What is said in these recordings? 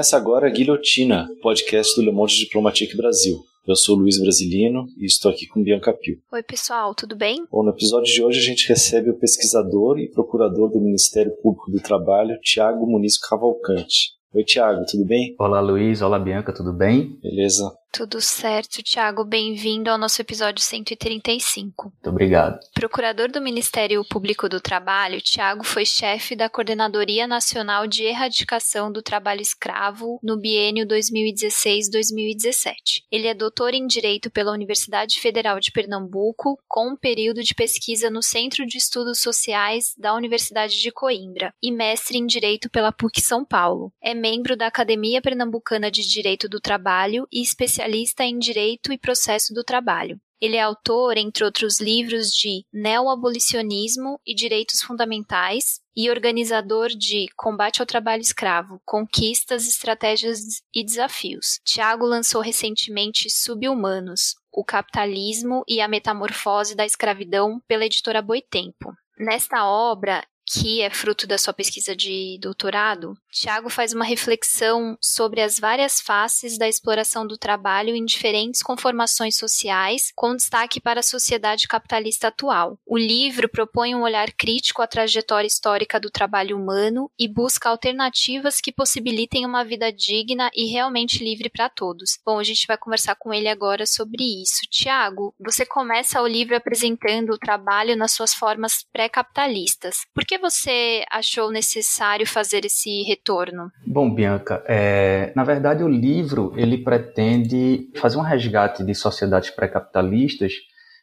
Começa agora a Guilhotina, podcast do Le Monde Diplomatique Brasil. Eu sou Luiz Brasilino e estou aqui com Bianca Pio. Oi, pessoal, tudo bem? Bom, no episódio de hoje a gente recebe o pesquisador e procurador do Ministério Público do Trabalho, Tiago Muniz Cavalcante. Oi, Tiago, tudo bem? Olá, Luiz. Olá, Bianca, tudo bem? Beleza. Tudo certo, Tiago. Bem-vindo ao nosso episódio 135. Muito obrigado. Procurador do Ministério Público do Trabalho, Tiago foi chefe da Coordenadoria Nacional de Erradicação do Trabalho Escravo no biênio 2016-2017. Ele é doutor em Direito pela Universidade Federal de Pernambuco, com um período de pesquisa no Centro de Estudos Sociais da Universidade de Coimbra e mestre em Direito pela PUC São Paulo. É membro da Academia Pernambucana de Direito do Trabalho e especialista especialista em Direito e Processo do Trabalho. Ele é autor, entre outros livros, de Neoabolicionismo e Direitos Fundamentais e organizador de Combate ao Trabalho Escravo, Conquistas, Estratégias e Desafios. Tiago lançou recentemente Subhumanos, o Capitalismo e a Metamorfose da Escravidão pela editora Boitempo. Nesta obra, que é fruto da sua pesquisa de doutorado, Tiago faz uma reflexão sobre as várias faces da exploração do trabalho em diferentes conformações sociais, com destaque para a sociedade capitalista atual. O livro propõe um olhar crítico à trajetória histórica do trabalho humano e busca alternativas que possibilitem uma vida digna e realmente livre para todos. Bom, a gente vai conversar com ele agora sobre isso. Tiago, você começa o livro apresentando o trabalho nas suas formas pré-capitalistas. Por que você achou necessário fazer esse retorno? Bom, Bianca, é, na verdade o livro ele pretende fazer um resgate de sociedades pré-capitalistas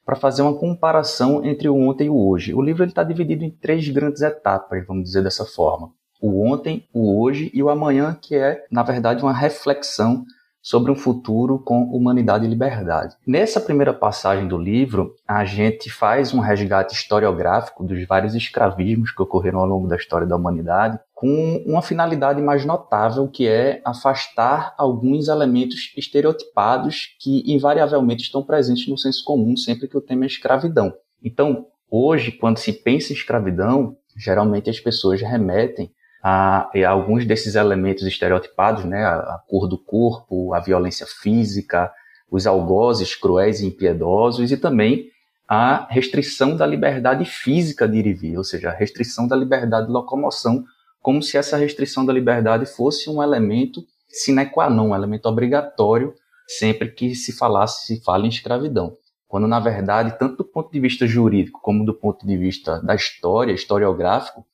para fazer uma comparação entre o ontem e o hoje. O livro está dividido em três grandes etapas, vamos dizer dessa forma. O ontem, o hoje e o amanhã, que é, na verdade, uma reflexão sobre um futuro com humanidade e liberdade. Nessa primeira passagem do livro, a gente faz um resgate historiográfico dos vários escravismos que ocorreram ao longo da história da humanidade, com uma finalidade mais notável, que é afastar alguns elementos estereotipados que invariavelmente estão presentes no senso comum sempre que o tema é escravidão. Então, hoje, quando se pensa em escravidão, geralmente as pessoas remetem a, a alguns desses elementos estereotipados, né, a, a cor do corpo, a violência física, os algozes cruéis e impiedosos e também a restrição da liberdade física de ir e vir, ou seja, a restrição da liberdade de locomoção, como se essa restrição da liberdade fosse um elemento sine qua non, um elemento obrigatório sempre que se falasse, se fala em escravidão. Quando, na verdade, tanto do ponto de vista jurídico como do ponto de vista da história, historiográfico,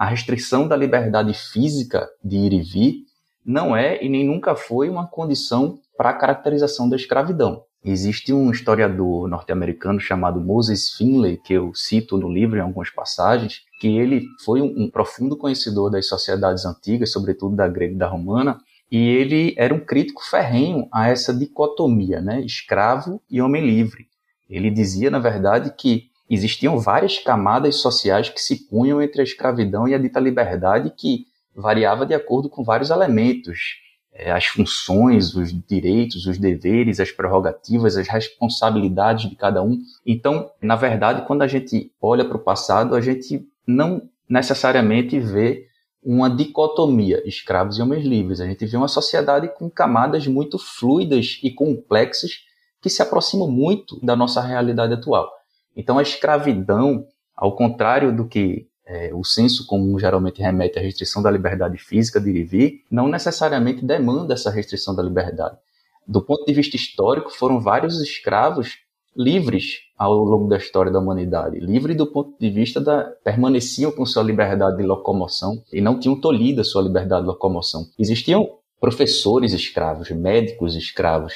a restrição da liberdade física de ir e vir não é e nem nunca foi uma condição para a caracterização da escravidão. Existe um historiador norte-americano chamado Moses Finley, que eu cito no livro em algumas passagens, que ele foi um, profundo conhecedor das sociedades antigas, sobretudo da grega e da romana, e ele era um crítico ferrenho a essa dicotomia, né, escravo e homem livre. Ele dizia, na verdade, que existiam várias camadas sociais que se punham entre a escravidão e a dita liberdade que variava de acordo com vários elementos, é, as funções, os direitos, os deveres, as prerrogativas, as responsabilidades de cada um. Então, na verdade, quando a gente olha para o passado, a gente não necessariamente vê uma dicotomia, escravos e homens livres. A gente vê uma sociedade com camadas muito fluidas e complexas que se aproximam muito da nossa realidade atual. Então, a escravidão, ao contrário do que é, o senso comum geralmente remete à restrição da liberdade física de viver, não necessariamente demanda essa restrição da liberdade. Do ponto de vista histórico, foram vários escravos livres ao longo da história da humanidade, livres do ponto de vista da permaneciam com sua liberdade de locomoção e não tinham tolhido a sua liberdade de locomoção. Existiam professores escravos, médicos escravos,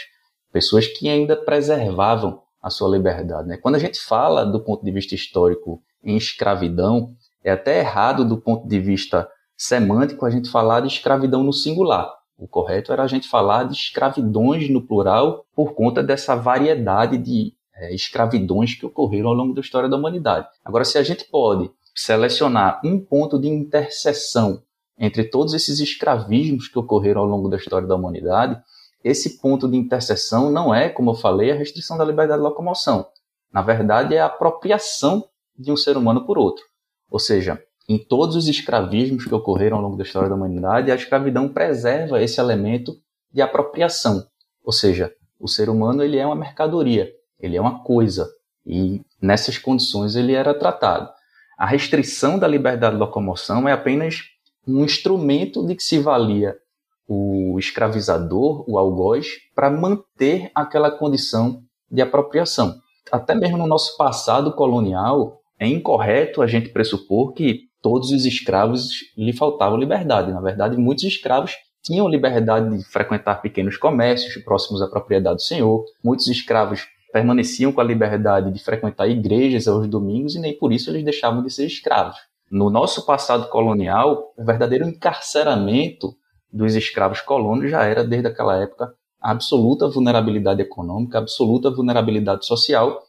pessoas que ainda preservavam a sua liberdade. Né? Quando a gente fala do ponto de vista histórico em escravidão, é até errado do ponto de vista semântico a gente falar de escravidão no singular. O correto era a gente falar de escravidões no plural por conta dessa variedade de é, escravidões que ocorreram ao longo da história da humanidade. Agora, se a gente pode selecionar um ponto de interseção entre todos esses escravismos que ocorreram ao longo da história da humanidade, esse ponto de interseção não é, como eu falei, a restrição da liberdade de locomoção. Na verdade, é a apropriação de um ser humano por outro. Ou seja, em todos os escravismos que ocorreram ao longo da história da humanidade, a escravidão preserva esse elemento de apropriação. Ou seja, o ser humano ele é uma mercadoria, ele é uma coisa, e nessas condições ele era tratado. A restrição da liberdade de locomoção é apenas um instrumento de que se valia o escravizador, o algoz, para manter aquela condição de apropriação. Até mesmo no nosso passado colonial, é incorreto a gente pressupor que todos os escravos lhe faltava liberdade. Na verdade, muitos escravos tinham liberdade de frequentar pequenos comércios próximos à propriedade do senhor. Muitos escravos permaneciam com a liberdade de frequentar igrejas aos domingos e nem por isso eles deixavam de ser escravos. No nosso passado colonial, o verdadeiro encarceramento dos escravos colonos já era, desde aquela época, absoluta vulnerabilidade econômica, absoluta vulnerabilidade social,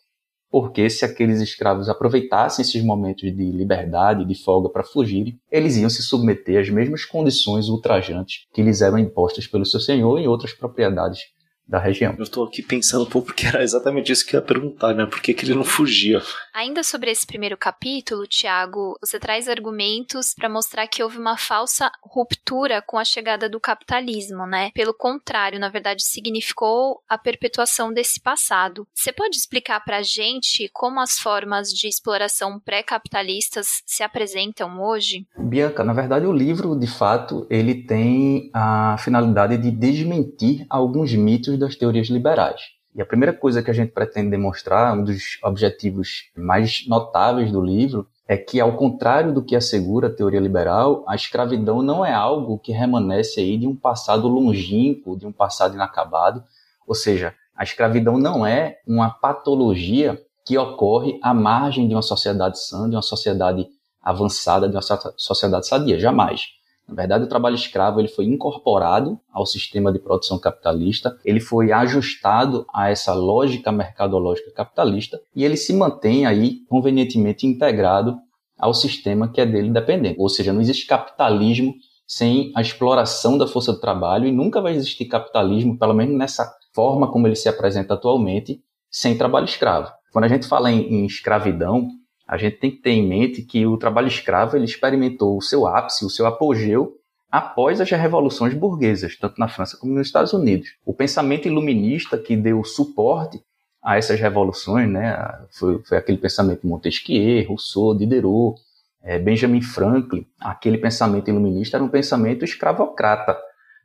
porque se aqueles escravos aproveitassem esses momentos de liberdade, de folga para fugirem, eles iam se submeter às mesmas condições ultrajantes que lhes eram impostas pelo seu senhor em outras propriedades da região. Eu estou aqui pensando um pouco porque era exatamente isso que eu ia perguntar, né? Por que, que ele não fugia? Ainda sobre esse primeiro capítulo, Tiago, você traz argumentos para mostrar que houve uma falsa ruptura com a chegada do capitalismo, né? Pelo contrário, na verdade, significou a perpetuação desse passado. Você pode explicar para a gente como as formas de exploração pré-capitalistas se apresentam hoje? Bianca, na verdade, o livro, de fato, ele tem a finalidade de desmentir alguns mitos das teorias liberais. E a primeira coisa que a gente pretende demonstrar, um dos objetivos mais notáveis do livro, é que, ao contrário do que assegura a teoria liberal, a escravidão não é algo que remanesce aí de um passado longínquo, de um passado inacabado. Ou seja, a escravidão não é uma patologia que ocorre à margem de uma sociedade sã, de uma sociedade avançada, de uma sociedade sadia. Jamais. Na verdade, o trabalho escravo ele foi incorporado ao sistema de produção capitalista, ele foi ajustado a essa lógica mercadológica capitalista e ele se mantém aí convenientemente integrado ao sistema que é dele dependente. Ou seja, não existe capitalismo sem a exploração da força do trabalho e nunca vai existir capitalismo, pelo menos nessa forma como ele se apresenta atualmente, sem trabalho escravo. Quando a gente fala em, em escravidão, a gente tem que ter em mente que o trabalho escravo ele experimentou o seu ápice, o seu apogeu após as revoluções burguesas, tanto na França como nos Estados Unidos. O pensamento iluminista que deu suporte a essas revoluções, né, foi, foi aquele pensamento Montesquieu, Rousseau, Diderot, é, Benjamin Franklin. Aquele pensamento iluminista era um pensamento escravocrata.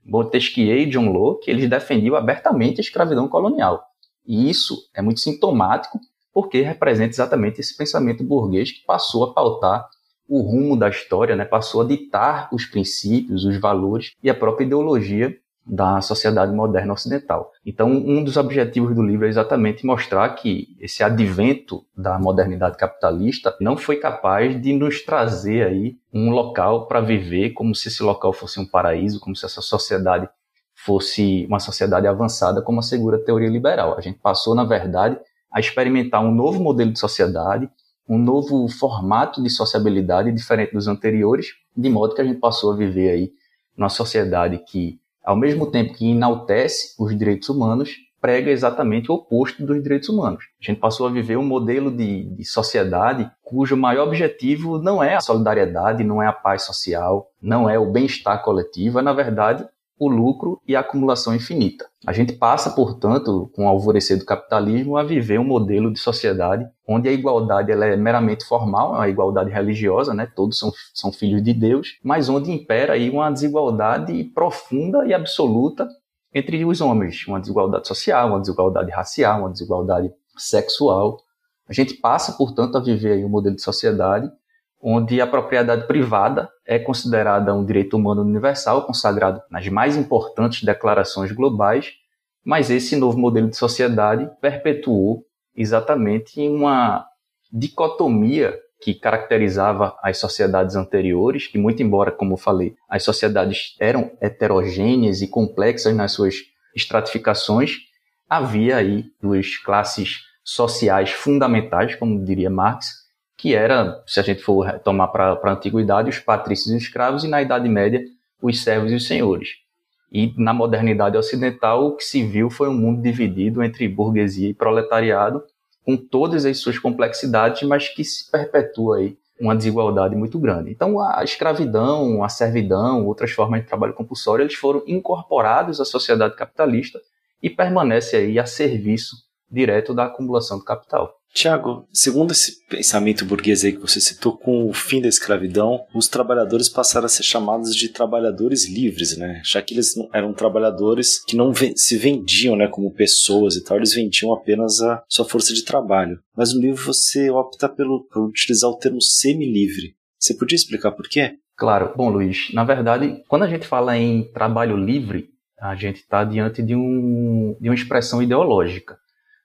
Montesquieu e John Locke eles defendiam abertamente a escravidão colonial. E isso é muito sintomático porque representa exatamente esse pensamento burguês que passou a pautar o rumo da história, né? passou a ditar os princípios, os valores e a própria ideologia da sociedade moderna ocidental. Então, um dos objetivos do livro é exatamente mostrar que esse advento da modernidade capitalista não foi capaz de nos trazer aí um local para viver como se esse local fosse um paraíso, como se essa sociedade fosse uma sociedade avançada, como assegura a teoria liberal. A gente passou, na verdade, a experimentar um novo modelo de sociedade, um novo formato de sociabilidade diferente dos anteriores, de modo que a gente passou a viver aí numa sociedade que, ao mesmo tempo que enaltece os direitos humanos, prega exatamente o oposto dos direitos humanos. A gente passou a viver um modelo de, de, sociedade cujo maior objetivo não é a solidariedade, não é a paz social, não é o bem-estar coletivo, é, na verdade, o lucro e a acumulação infinita. A gente passa, portanto, com o alvorecer do capitalismo, a viver um modelo de sociedade onde a igualdade ela é meramente formal, é uma igualdade religiosa, né? todos são, são filhos de Deus, mas onde impera aí uma desigualdade profunda e absoluta entre os homens, uma desigualdade social, uma desigualdade racial, uma desigualdade sexual. A gente passa, portanto, a viver aí um modelo de sociedade onde a propriedade privada é considerada um direito humano universal, consagrado nas mais importantes declarações globais, mas esse novo modelo de sociedade perpetuou exatamente uma dicotomia que caracterizava as sociedades anteriores, que muito embora, como falei, as sociedades eram heterogêneas e complexas nas suas estratificações, havia aí duas classes sociais fundamentais, como diria Marx, que era, se a gente for tomar para a antiguidade, os patrícios e os escravos, e na Idade Média, os servos e os senhores. E na modernidade ocidental, o que se viu foi um mundo dividido entre burguesia e proletariado, com todas as suas complexidades, mas que se perpetua aí uma desigualdade muito grande. Então, a escravidão, a servidão, outras formas de trabalho compulsório, eles foram incorporados à sociedade capitalista e permanecem aí a serviço direto da acumulação do capital. Tiago, segundo esse pensamento burguês aí que você citou, com o fim da escravidão, os trabalhadores passaram a ser chamados de trabalhadores livres, né? Já que eles eram trabalhadores que não se vendiam, né, como pessoas e tal, eles vendiam apenas a sua força de trabalho. Mas no livro você opta pelo, por utilizar o termo semi-livre. Você podia explicar por quê? Claro. Bom, Luiz, na verdade, quando a gente fala em trabalho livre, a gente está diante de, um, de uma expressão ideológica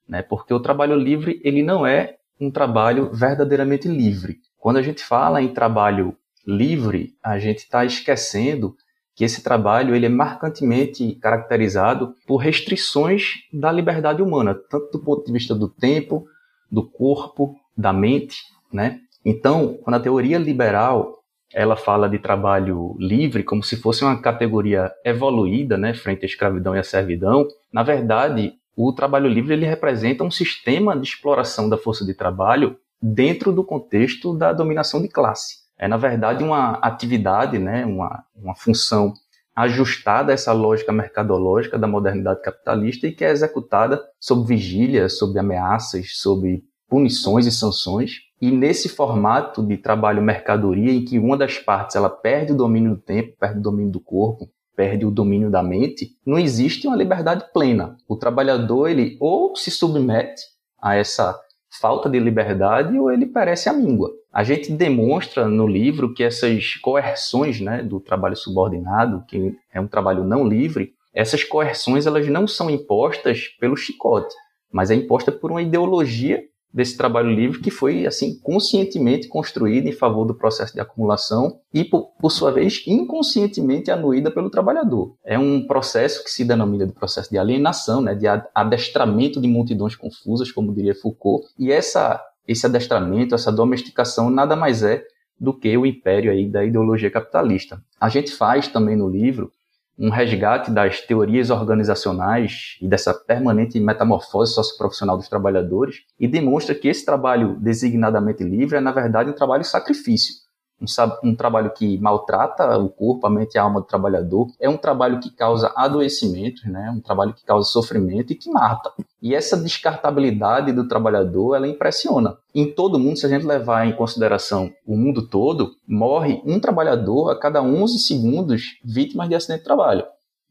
né? Porque o trabalho livre ele não é um trabalho verdadeiramente livre. Quando a gente fala em trabalho livre, a gente está esquecendo que esse trabalho ele é marcantemente caracterizado por restrições da liberdade humana, tanto do ponto de vista do tempo, do corpo, da mente, né? Então, quando a teoria liberal ela fala de trabalho livre como se fosse uma categoria evoluída, né, frente à escravidão e à servidão, na verdade, o trabalho livre ele representa um sistema de exploração da força de trabalho dentro do contexto da dominação de classe. É, na verdade, uma atividade, né, uma, uma função ajustada a essa lógica mercadológica da modernidade capitalista e que é executada sob vigília, sob ameaças, sob punições e sanções. E nesse formato de trabalho mercadoria, em que uma das partes ela perde o domínio do tempo, perde o domínio do corpo, perde o domínio da mente, não existe uma liberdade plena. O trabalhador, ele ou se submete a essa falta de liberdade ou ele perece à míngua. A gente demonstra no livro que essas coerções né, do trabalho subordinado, que é um trabalho não livre, essas coerções elas não são impostas pelo chicote, mas é imposta por uma ideologia desse trabalho livre que foi assim conscientemente construída em favor do processo de acumulação e por, por, sua vez inconscientemente anuída pelo trabalhador. É um processo que se denomina de processo de alienação, né, de adestramento de multidões confusas, como diria Foucault. E essa esse adestramento, essa domesticação nada mais é do que o império aí da ideologia capitalista. A gente faz também no livro um resgate das teorias organizacionais e dessa permanente metamorfose socioprofissional dos trabalhadores e demonstra que esse trabalho designadamente livre é, na verdade, um trabalho sacrifício um, um, trabalho que maltrata o corpo, a mente e a alma do trabalhador, é um trabalho que causa adoecimentos, né? um trabalho que causa sofrimento e que mata. E essa descartabilidade do trabalhador, ela impressiona. Em todo mundo, se a gente levar em consideração o mundo todo, morre um trabalhador a cada 11 segundos vítimas de acidente de trabalho.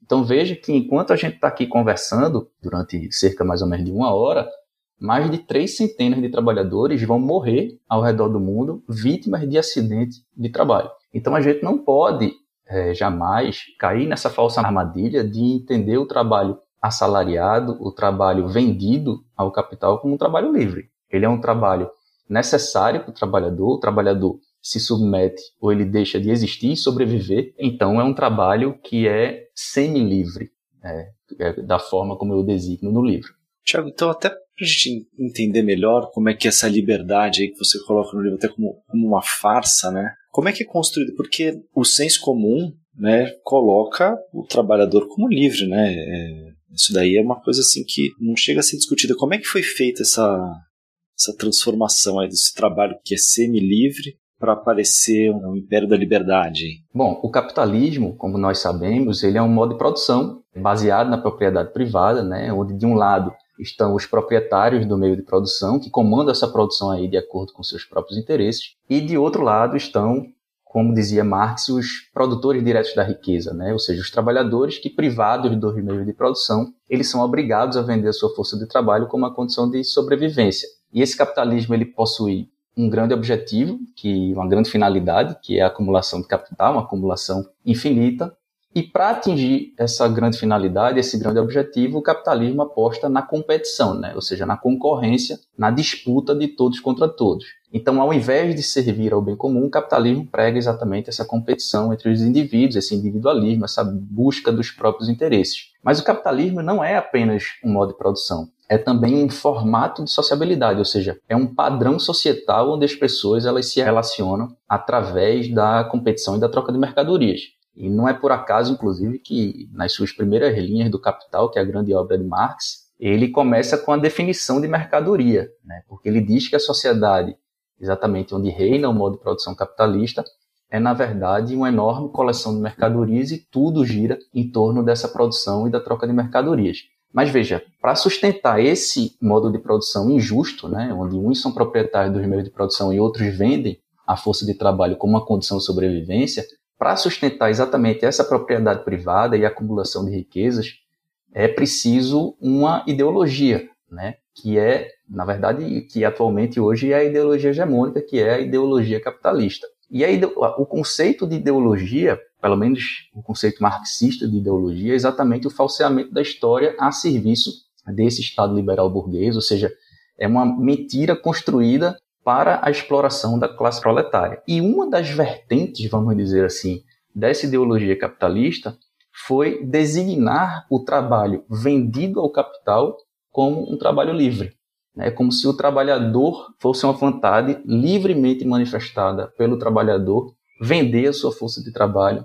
Então veja que enquanto a gente está aqui conversando, durante cerca mais ou menos de uma hora, mais de três centenas de trabalhadores vão morrer ao redor do mundo vítimas de acidente de trabalho. Então a gente não pode é, jamais cair nessa falsa armadilha de entender o trabalho assalariado, o trabalho vendido ao capital como um trabalho livre. Ele é um trabalho necessário para o trabalhador, o trabalhador se submete ou ele deixa de existir e sobreviver, então é um trabalho que é semi-livre, é, é, da forma como eu designo no livro. Tiago, então até para a gente entender melhor como é que essa liberdade aí que você coloca no livro até como, como uma farsa, né? Como é que é construído? Porque o senso comum, né, coloca o trabalhador como livre, né? É, isso daí é uma coisa assim que não chega a ser discutida. Como é que foi feita essa essa transformação aí desse trabalho que é semi-livre para aparecer um império da liberdade? Bom, o capitalismo, como nós sabemos, ele é um modo de produção baseado na propriedade privada, né, onde de um lado estão os proprietários do meio de produção, que comandam essa produção aí de acordo com seus próprios interesses, e de outro lado estão, como dizia Marx, os produtores diretos da riqueza, né? ou seja, os trabalhadores que, privados do meio de produção, eles são obrigados a vender a sua força de trabalho como uma condição de sobrevivência. E esse capitalismo ele possui um grande objetivo, que uma grande finalidade, que é a acumulação de capital, uma acumulação infinita, e para atingir essa grande finalidade, esse grande objetivo, o capitalismo aposta na competição, né? ou seja, na concorrência, na disputa de todos contra todos. Então, ao invés de servir ao bem comum, o capitalismo prega exatamente essa competição entre os indivíduos, esse individualismo, essa busca dos próprios interesses. Mas o capitalismo não é apenas um modo de produção, é também um formato de sociabilidade, ou seja, é um padrão societal onde as pessoas elas se relacionam através da competição e da troca de mercadorias. E não é por acaso, inclusive, que nas suas primeiras linhas do Capital, que é a grande obra de Marx, ele começa com a definição de mercadoria, né? porque ele diz que a sociedade exatamente onde reina o modo de produção capitalista, é na verdade uma enorme coleção de mercadorias e tudo gira em torno dessa produção e da troca de mercadorias. Mas veja, para sustentar esse modo de produção injusto, né, onde uns são proprietários dos meios de produção e outros vendem a força de trabalho como uma condição de sobrevivência, para sustentar exatamente essa propriedade privada e acumulação de riquezas, é preciso uma ideologia, né, que é, na verdade, que atualmente hoje é a ideologia hegemônica, que é a ideologia capitalista. E aí o conceito de ideologia, pelo menos o conceito marxista de ideologia, é exatamente o falseamento da história a serviço desse Estado liberal burguês, ou seja, é uma mentira construída para a exploração da classe proletária. E uma das vertentes, vamos dizer assim, dessa ideologia capitalista foi designar o trabalho vendido ao capital como um trabalho livre. É como se o trabalhador fosse uma vontade livremente manifestada pelo trabalhador vender a sua força de trabalho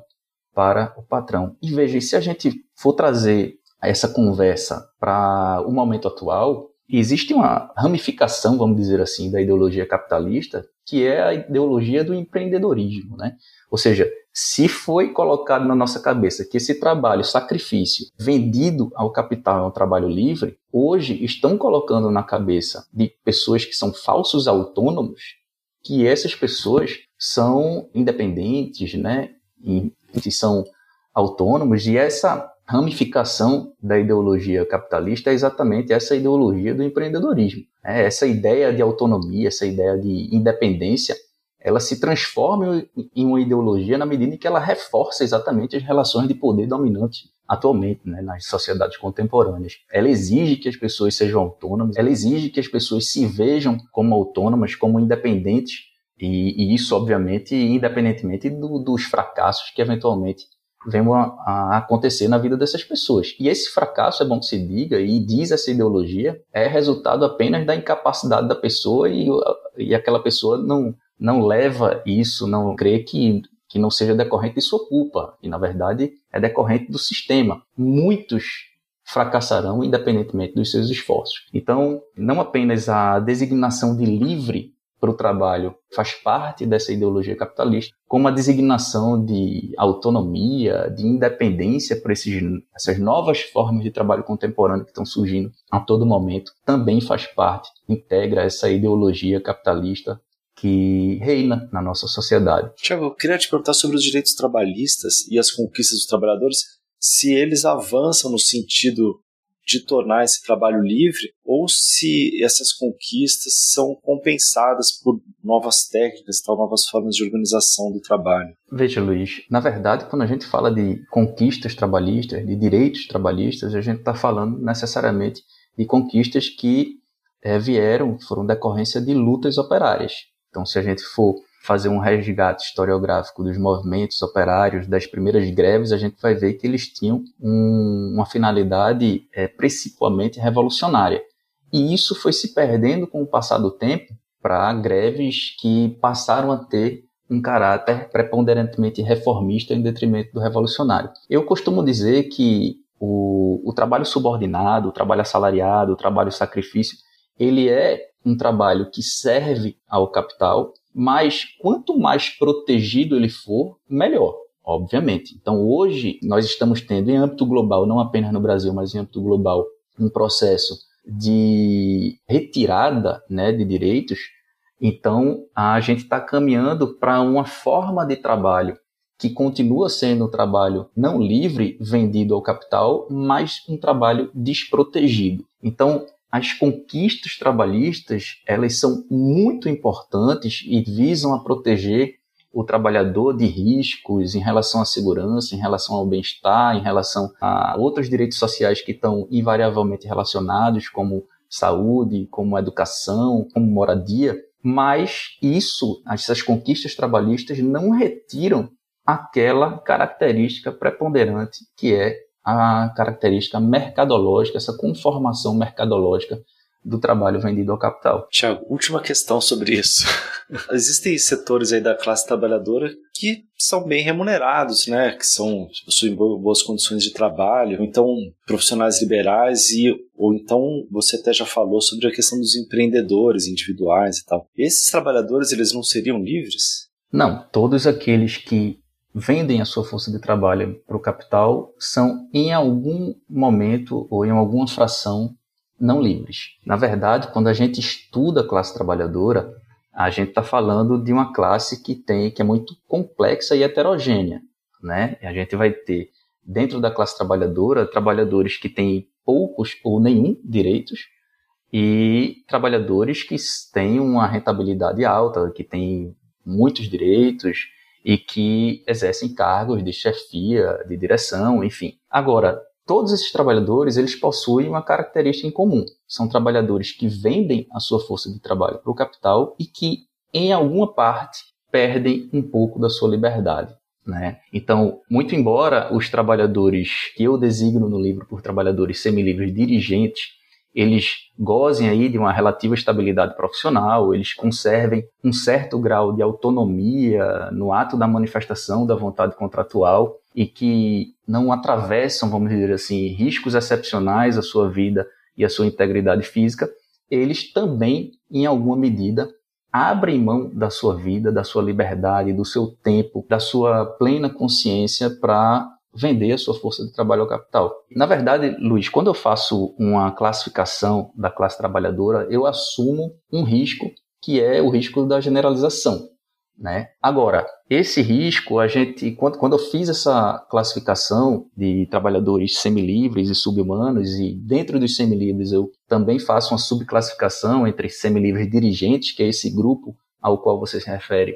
para o patrão. E veja, se a gente for trazer essa conversa para o momento atual, existe uma ramificação, vamos dizer assim, da ideologia capitalista, que é a ideologia do empreendedorismo, né? Ou seja, se foi colocado na nossa cabeça que esse trabalho, sacrifício, vendido ao capital é um trabalho livre, hoje estão colocando na cabeça de pessoas que são falsos autônomos que essas pessoas são independentes, né? E, e são autônomos e essa ramificação da ideologia capitalista é exatamente essa ideologia do empreendedorismo. É essa ideia de autonomia, essa ideia de independência ela se transforma em uma ideologia na medida em que ela reforça exatamente as relações de poder dominantes atualmente né, nas sociedades contemporâneas. Ela exige que as pessoas sejam autônomas, ela exige que as pessoas se vejam como autônomas, como independentes, e, e isso, obviamente, independentemente do, dos fracassos que eventualmente venham a, acontecer na vida dessas pessoas. E esse fracasso, é bom que se diga, e diz essa ideologia, é resultado apenas da incapacidade da pessoa e, e aquela pessoa não não leva isso, não crê que, que não seja decorrente de sua culpa, e na verdade é decorrente do sistema. Muitos fracassarão independentemente dos seus esforços. Então, não apenas a designação de livre para o trabalho faz parte dessa ideologia capitalista, como a designação de autonomia, de independência para essas novas formas de trabalho contemporâneo que estão surgindo a todo momento, também faz parte, integra essa ideologia capitalista que reina na nossa sociedade. Tiago, eu queria te perguntar sobre os direitos trabalhistas e as conquistas dos trabalhadores, se eles avançam no sentido de tornar esse trabalho livre ou se essas conquistas são compensadas por novas técnicas, tal, novas formas de organização do trabalho. Veja, Luiz, na verdade, quando a gente fala de conquistas trabalhistas, de direitos trabalhistas, a gente está falando necessariamente de conquistas que é, vieram, foram decorrência de lutas operárias. Então, se a gente for fazer um resgate historiográfico dos movimentos operários das primeiras greves, a gente vai ver que eles tinham um, uma finalidade é, principalmente revolucionária. E isso foi se perdendo com o passar do tempo para greves que passaram a ter um caráter preponderantemente reformista em detrimento do revolucionário. Eu costumo dizer que o, o trabalho subordinado, o trabalho assalariado, o trabalho sacrifício, ele é um trabalho que serve ao capital, mas quanto mais protegido ele for, melhor, obviamente. Então, hoje, nós estamos tendo, em âmbito global, não apenas no Brasil, mas em âmbito global, um processo de retirada né, de direitos. Então, a gente está caminhando para uma forma de trabalho que continua sendo um trabalho não livre, vendido ao capital, mas um trabalho desprotegido. Então, as conquistas trabalhistas elas são muito importantes e visam a proteger o trabalhador de riscos em relação à segurança, em relação ao bem-estar, em relação a outros direitos sociais que estão invariavelmente relacionados, como saúde, como educação, como moradia. Mas isso, essas conquistas trabalhistas não retiram aquela característica preponderante que é a característica mercadológica, essa conformação mercadológica do trabalho vendido ao capital. Tiago, última questão sobre isso. Existem setores aí da classe trabalhadora que são bem remunerados, né? Que são possuem boas condições de trabalho, então profissionais liberais e ou então você até já falou sobre a questão dos empreendedores individuais e tal. Esses trabalhadores eles não seriam livres? Não, todos aqueles que vendem a sua força de trabalho para o capital são em algum momento ou em alguma fração não livres. Na verdade, quando a gente estuda a classe trabalhadora, a gente está falando de uma classe que tem que é muito complexa e heterogênea, né? E a gente vai ter dentro da classe trabalhadora trabalhadores que têm poucos ou nenhum direitos e trabalhadores que têm uma rentabilidade alta, que têm muitos direitos e que exercem cargos de chefia, de direção, enfim. Agora, Todos esses trabalhadores eles possuem uma característica em comum. São trabalhadores que vendem a sua força de trabalho para o capital e que, em alguma parte, perdem um pouco da sua liberdade. Né? Então, muito embora os trabalhadores que eu designo no livro por trabalhadores semilivres dirigentes eles gozem aí de uma relativa estabilidade profissional, eles conservem um certo grau de autonomia no ato da manifestação da vontade contratual e que não atravessam, vamos dizer assim, riscos excepcionais à sua vida e à sua integridade física, eles também, em alguma medida, abrem mão da sua vida, da sua liberdade, do seu tempo, da sua plena consciência para vender a sua força de trabalho ao capital. Na verdade, Luiz, quando eu faço uma classificação da classe trabalhadora, eu assumo um risco que é o risco da generalização. Né? Agora, esse risco, a gente, quando, quando eu fiz essa classificação de trabalhadores semilivres e subhumanos, e dentro dos semilivres eu também faço uma subclassificação entre semilivres dirigentes, que é esse grupo ao qual você se refere,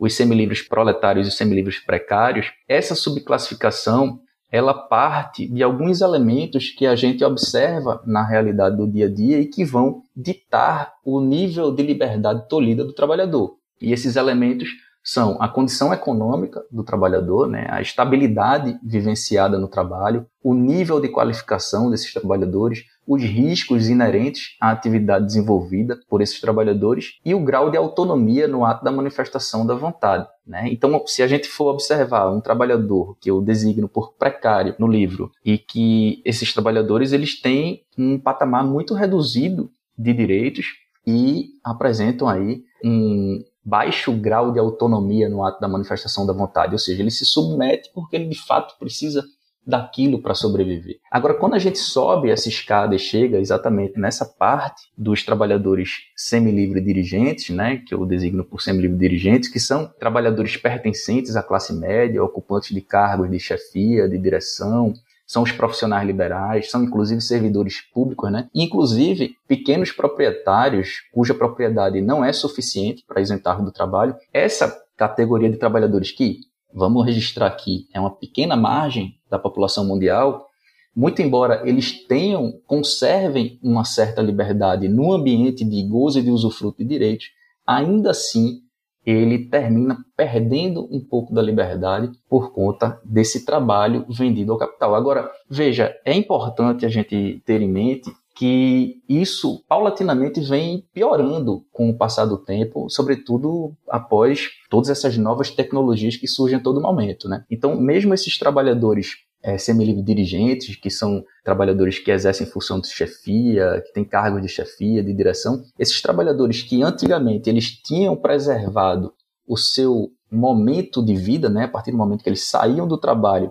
os semilivres proletários e os semilivres precários, essa subclassificação ela parte de alguns elementos que a gente observa na realidade do dia a dia e que vão ditar o nível de liberdade tolhida do trabalhador. E esses elementos são a condição econômica do trabalhador, né, a estabilidade vivenciada no trabalho, o nível de qualificação desses trabalhadores, os riscos inerentes à atividade desenvolvida por esses trabalhadores e o grau de autonomia no ato da manifestação da vontade. Né? Então, se a gente for observar um trabalhador que eu designo por precário no livro e que esses trabalhadores eles têm um patamar muito reduzido de direitos e apresentam aí um baixo grau de autonomia no ato da manifestação da vontade, ou seja, ele se submete porque ele de fato precisa daquilo para sobreviver. Agora, quando a gente sobe essa escada e chega exatamente nessa parte dos trabalhadores semilivre dirigentes, né, que eu designo por semilivre dirigentes, que são trabalhadores pertencentes à classe média, ocupantes de cargos de chefia, de direção, são os profissionais liberais, são inclusive servidores públicos, né? Inclusive pequenos proprietários cuja propriedade não é suficiente para isentar do trabalho. Essa categoria de trabalhadores que, vamos registrar aqui, é uma pequena margem da população mundial, muito embora eles tenham, conservem uma certa liberdade no ambiente de gozo e de usufruto de direitos, ainda assim ele termina perdendo um pouco da liberdade por conta desse trabalho vendido ao capital. Agora, veja, é importante a gente ter em mente que isso paulatinamente vem piorando com o passar do tempo, sobretudo após todas essas novas tecnologias que surgem a todo momento. Né? Então, mesmo esses trabalhadores é, semilivre dirigentes, que são trabalhadores que exercem função de chefia, que têm cargos de chefia, de direção, esses trabalhadores que antigamente eles tinham preservado o seu momento de vida, né, a partir do momento que eles saíam do trabalho,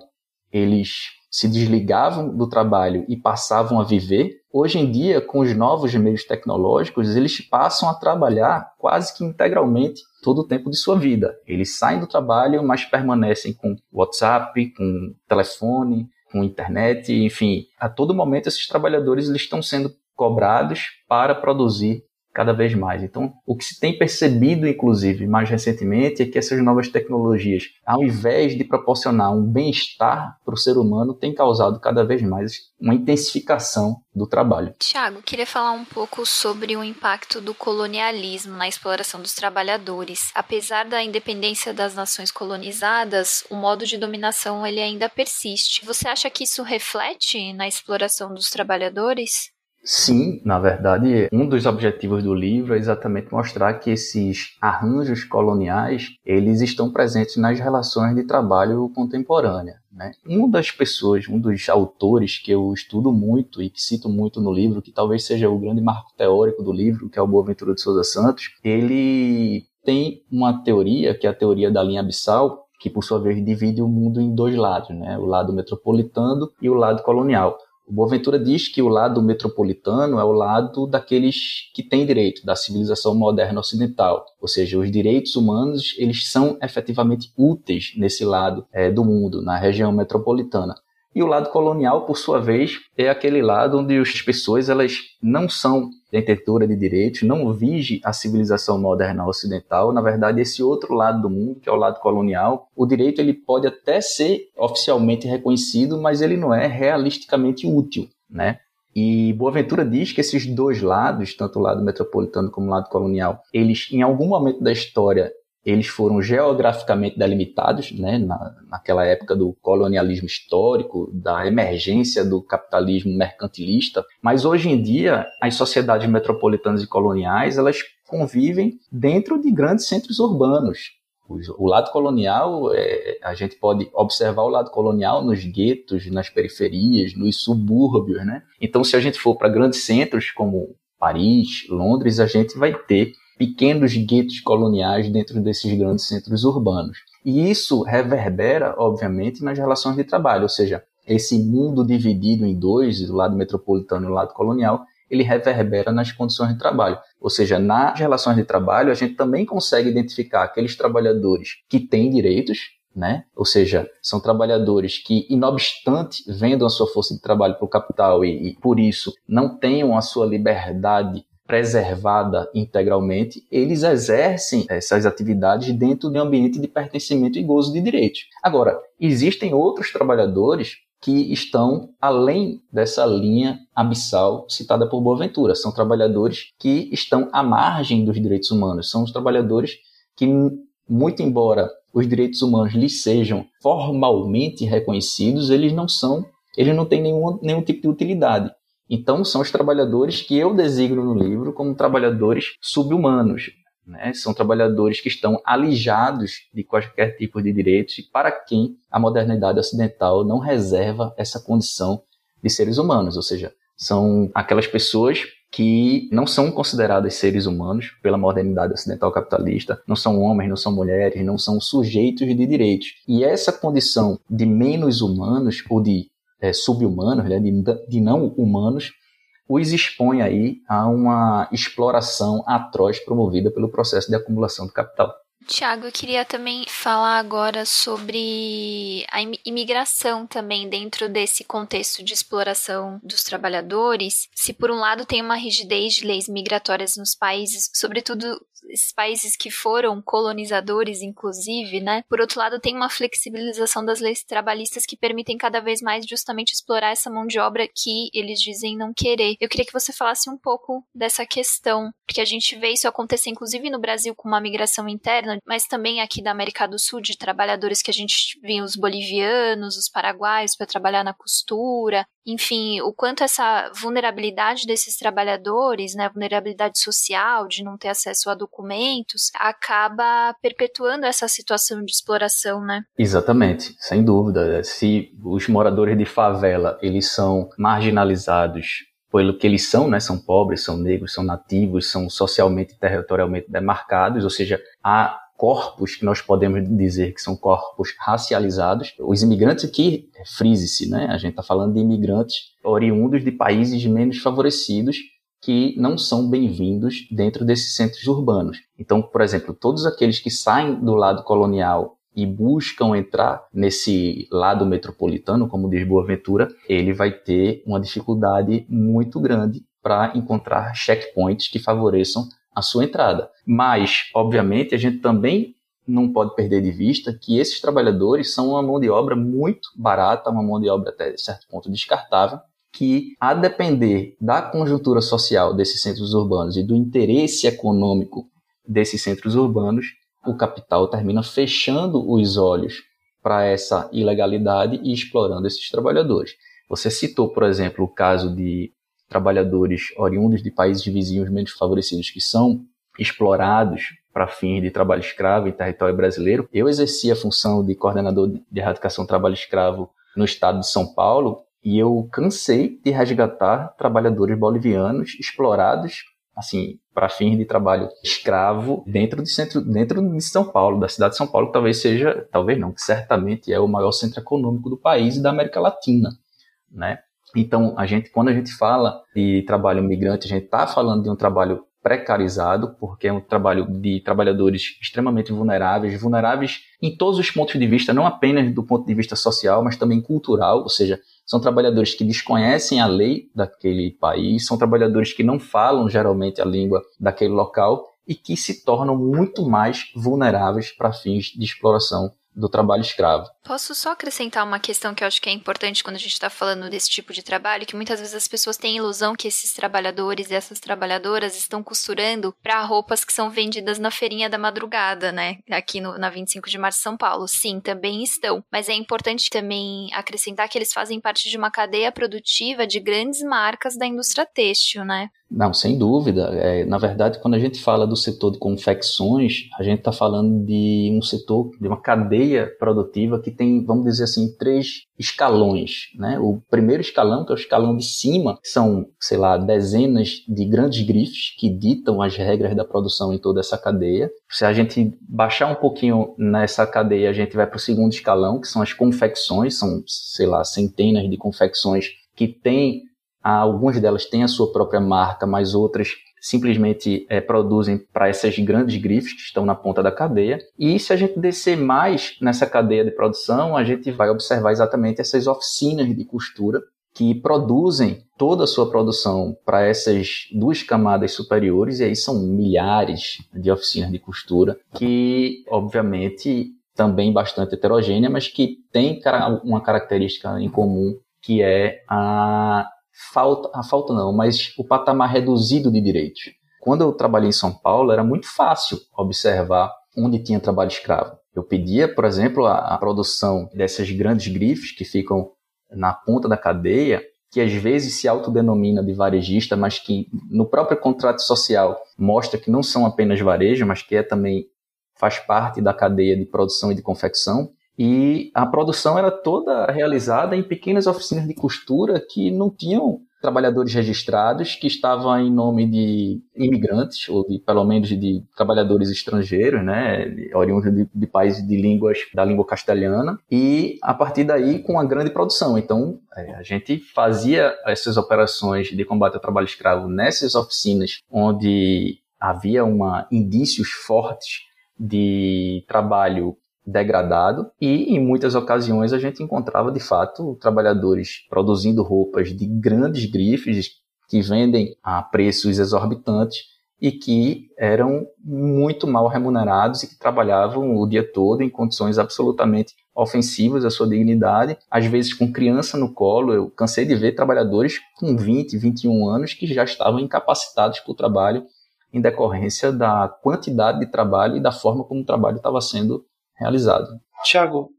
eles se desligavam do trabalho e passavam a viver. Hoje em dia, com os novos meios tecnológicos, eles passam a trabalhar quase que integralmente todo o tempo de sua vida. Eles saem do trabalho, mas permanecem com WhatsApp, com telefone, com internet, enfim, a todo momento esses trabalhadores eles estão sendo cobrados para produzir cada vez mais. Então, o que se tem percebido, inclusive, mais recentemente, é que essas novas tecnologias, ao invés de proporcionar um bem-estar para o ser humano, têm causado cada vez mais uma intensificação do trabalho. Tiago, queria falar um pouco sobre o impacto do colonialismo na exploração dos trabalhadores. Apesar da independência das nações colonizadas, o modo de dominação ele ainda persiste. Você acha que isso reflete na exploração dos trabalhadores? Sim, na verdade, um dos objetivos do livro é exatamente mostrar que esses arranjos coloniais, eles estão presentes nas relações de trabalho contemporânea. Né? Uma das pessoas, um dos autores que eu estudo muito e que cito muito no livro, que talvez seja o grande marco teórico do livro, que é o Boaventura de Souza Santos, ele tem uma teoria, que é a teoria da linha abissal, que por sua vez divide o mundo em dois lados, né? o lado metropolitano e o lado colonial. O Boaventura diz que o lado metropolitano é o lado daqueles que têm direito, da civilização moderna ocidental. Ou seja, os direitos humanos eles são efetivamente úteis nesse lado é, do mundo, na região metropolitana. E o lado colonial, por sua vez, é aquele lado onde as pessoas elas não são detentora de direitos, não vige a civilização moderna ocidental. Na verdade, esse outro lado do mundo, que é o lado colonial, o direito ele pode até ser oficialmente reconhecido, mas ele não é realisticamente útil, né? E Boaventura diz que esses dois lados, tanto o lado metropolitano como o lado colonial, eles em algum momento da história eles foram geograficamente delimitados, né, na, naquela época do colonialismo histórico, da emergência do capitalismo mercantilista, mas hoje em dia as sociedades metropolitanas e coloniais elas convivem dentro de grandes centros urbanos. O lado colonial, é, a gente pode observar o lado colonial nos guetos, nas periferias, nos subúrbios, né? Então, se a gente for para grandes centros como Paris, Londres, a gente vai ter pequenos guetos coloniais dentro desses grandes centros urbanos. E isso reverbera, obviamente, nas relações de trabalho, ou seja, esse mundo dividido em dois, o lado metropolitano e o lado colonial, ele reverbera nas condições de trabalho. Ou seja, nas relações de trabalho, a gente também consegue identificar aqueles trabalhadores que têm direitos, né? Ou seja, são trabalhadores que, inobstante, vendam a sua força de trabalho para o capital e, e, por isso, não tenham a sua liberdade preservada integralmente, eles exercem essas atividades dentro de um ambiente de pertencimento e gozo de direitos. Agora, existem outros trabalhadores que estão além dessa linha abissal citada por Boaventura. São trabalhadores que estão à margem dos direitos humanos. São os trabalhadores que, muito embora os direitos humanos lhes sejam formalmente reconhecidos, eles não são, eles não têm nenhum, nenhum tipo de utilidade. Então, são os trabalhadores que eu designo no livro como trabalhadores subhumanos. Né? São trabalhadores que estão alijados de qualquer tipo de direitos e para quem a modernidade ocidental não reserva essa condição de seres humanos, ou seja, são aquelas pessoas que não são consideradas seres humanos pela modernidade ocidental capitalista, não são homens, não são mulheres, não são sujeitos de direitos. E essa condição de menos humanos ou de é, sub-humanos, né, de, de não humanos, os expõe aí a uma exploração atroz promovida pelo processo de acumulação do capital. Tiago, eu queria também falar agora sobre a imigração também dentro desse contexto de exploração dos trabalhadores. Se por um lado tem uma rigidez de leis migratórias nos países, sobretudo esses países que foram colonizadores, inclusive, né? Por outro lado, tem uma flexibilização das leis trabalhistas que permitem cada vez mais justamente explorar essa mão de obra que eles dizem não querer. Eu queria que você falasse um pouco dessa questão, porque a gente vê isso acontecer, inclusive no Brasil, com uma migração interna, mas também aqui da América do Sul, de trabalhadores que a gente vê os bolivianos, os paraguaios, para trabalhar na costura, enfim, o quanto essa vulnerabilidade desses trabalhadores, né, vulnerabilidade social, de não ter acesso a documentos, acaba perpetuando essa situação de exploração, né? Exatamente, sem dúvida. Se os moradores de favela, eles são marginalizados pelo que eles são, né? São pobres, são negros, são nativos, são socialmente e territorialmente demarcados, ou seja, há corpos que nós podemos dizer que são corpos racializados. Os imigrantes aqui, frise-se, né? A gente está falando de imigrantes oriundos de países menos favorecidos que não são bem-vindos dentro desses centros urbanos. Então, por exemplo, todos aqueles que saem do lado colonial e buscam entrar nesse lado metropolitano, como diz Boaventura, ele vai ter uma dificuldade muito grande para encontrar checkpoints que favoreçam a sua entrada. Mas, obviamente, a gente também não pode perder de vista que esses trabalhadores são uma mão de obra muito barata, uma mão de obra até certo ponto descartável, que, a depender da conjuntura social desses centros urbanos e do interesse econômico desses centros urbanos, o capital termina fechando os olhos para essa ilegalidade e explorando esses trabalhadores. Você citou, por exemplo, o caso de trabalhadores oriundos de países vizinhos menos favorecidos que são explorados para fins de trabalho escravo em território brasileiro. Eu exerci a função de coordenador de erradicação do trabalho escravo no estado de São Paulo e eu cansei de resgatar trabalhadores bolivianos explorados assim, para fins de trabalho escravo dentro de centro, dentro de São Paulo, da cidade de São Paulo, que talvez seja, talvez não, que certamente é o maior centro econômico do país e da América Latina, né? Então, a gente, quando a gente fala de trabalho migrante, a gente está falando de um trabalho precarizado, porque é um trabalho de trabalhadores extremamente vulneráveis, vulneráveis em todos os pontos de vista, não apenas do ponto de vista social, mas também cultural, ou seja, são trabalhadores que desconhecem a lei daquele país, são trabalhadores que não falam geralmente a língua daquele local e que se tornam muito mais vulneráveis para fins de exploração do trabalho escravo. Posso só acrescentar uma questão que eu acho que é importante quando a gente está falando desse tipo de trabalho, que muitas vezes as pessoas têm a ilusão que esses trabalhadores e essas trabalhadoras estão costurando para roupas que são vendidas na feirinha da madrugada, né? Aqui no, na 25 de março, São Paulo. Sim, também estão. Mas é importante também acrescentar que eles fazem parte de uma cadeia produtiva de grandes marcas da indústria têxtil, né? Não, sem dúvida. É, na verdade, quando a gente fala do setor de confecções, a gente está falando de um setor, de uma cadeia produtiva que tem, vamos dizer assim, três escalões. Né? O primeiro escalão, que é o escalão de cima, são, sei lá, dezenas de grandes grifes que ditam as regras da produção em toda essa cadeia. Se a gente baixar um pouquinho nessa cadeia, a gente vai para o segundo escalão, que são as confecções, são, sei lá, centenas de confecções que têm Algumas delas têm a sua própria marca, mas outras simplesmente é, produzem para essas grandes grifes que estão na ponta da cadeia. E se a gente descer mais nessa cadeia de produção, a gente vai observar exatamente essas oficinas de costura que produzem toda a sua produção para essas duas camadas superiores, e aí são milhares de oficinas de costura, que obviamente também bastante heterogênea, mas que tem uma característica em comum, que é a falta, a falta não, mas o patamar reduzido de direitos. Quando eu trabalhei em São Paulo, era muito fácil observar onde tinha trabalho escravo. Eu pedia, por exemplo, a, a produção dessas grandes grifes que ficam na ponta da cadeia, que às vezes se autodenomina de varejista, mas que no próprio contrato social mostra que não são apenas varejo, mas que é também faz parte da cadeia de produção e de confecção. E a produção era toda realizada em pequenas oficinas de costura que não tinham trabalhadores registrados, que estavam em nome de imigrantes, ou de, pelo menos de trabalhadores estrangeiros, né, oriundos de, de países de línguas, da língua castelhana, e a partir daí com uma grande produção. Então, é, a gente fazia essas operações de combate ao trabalho escravo nessas oficinas onde havia uma, indícios fortes de trabalho degradado e em muitas ocasiões a gente encontrava de fato trabalhadores produzindo roupas de grandes grifes que vendem a preços exorbitantes e que eram muito mal remunerados e que trabalhavam o dia todo em condições absolutamente ofensivas à sua dignidade, às vezes com criança no colo. Eu cansei de ver trabalhadores com 20, 21 anos que já estavam incapacitados para o trabalho em decorrência da quantidade de trabalho e da forma como o trabalho estava sendo realizado. Tiago,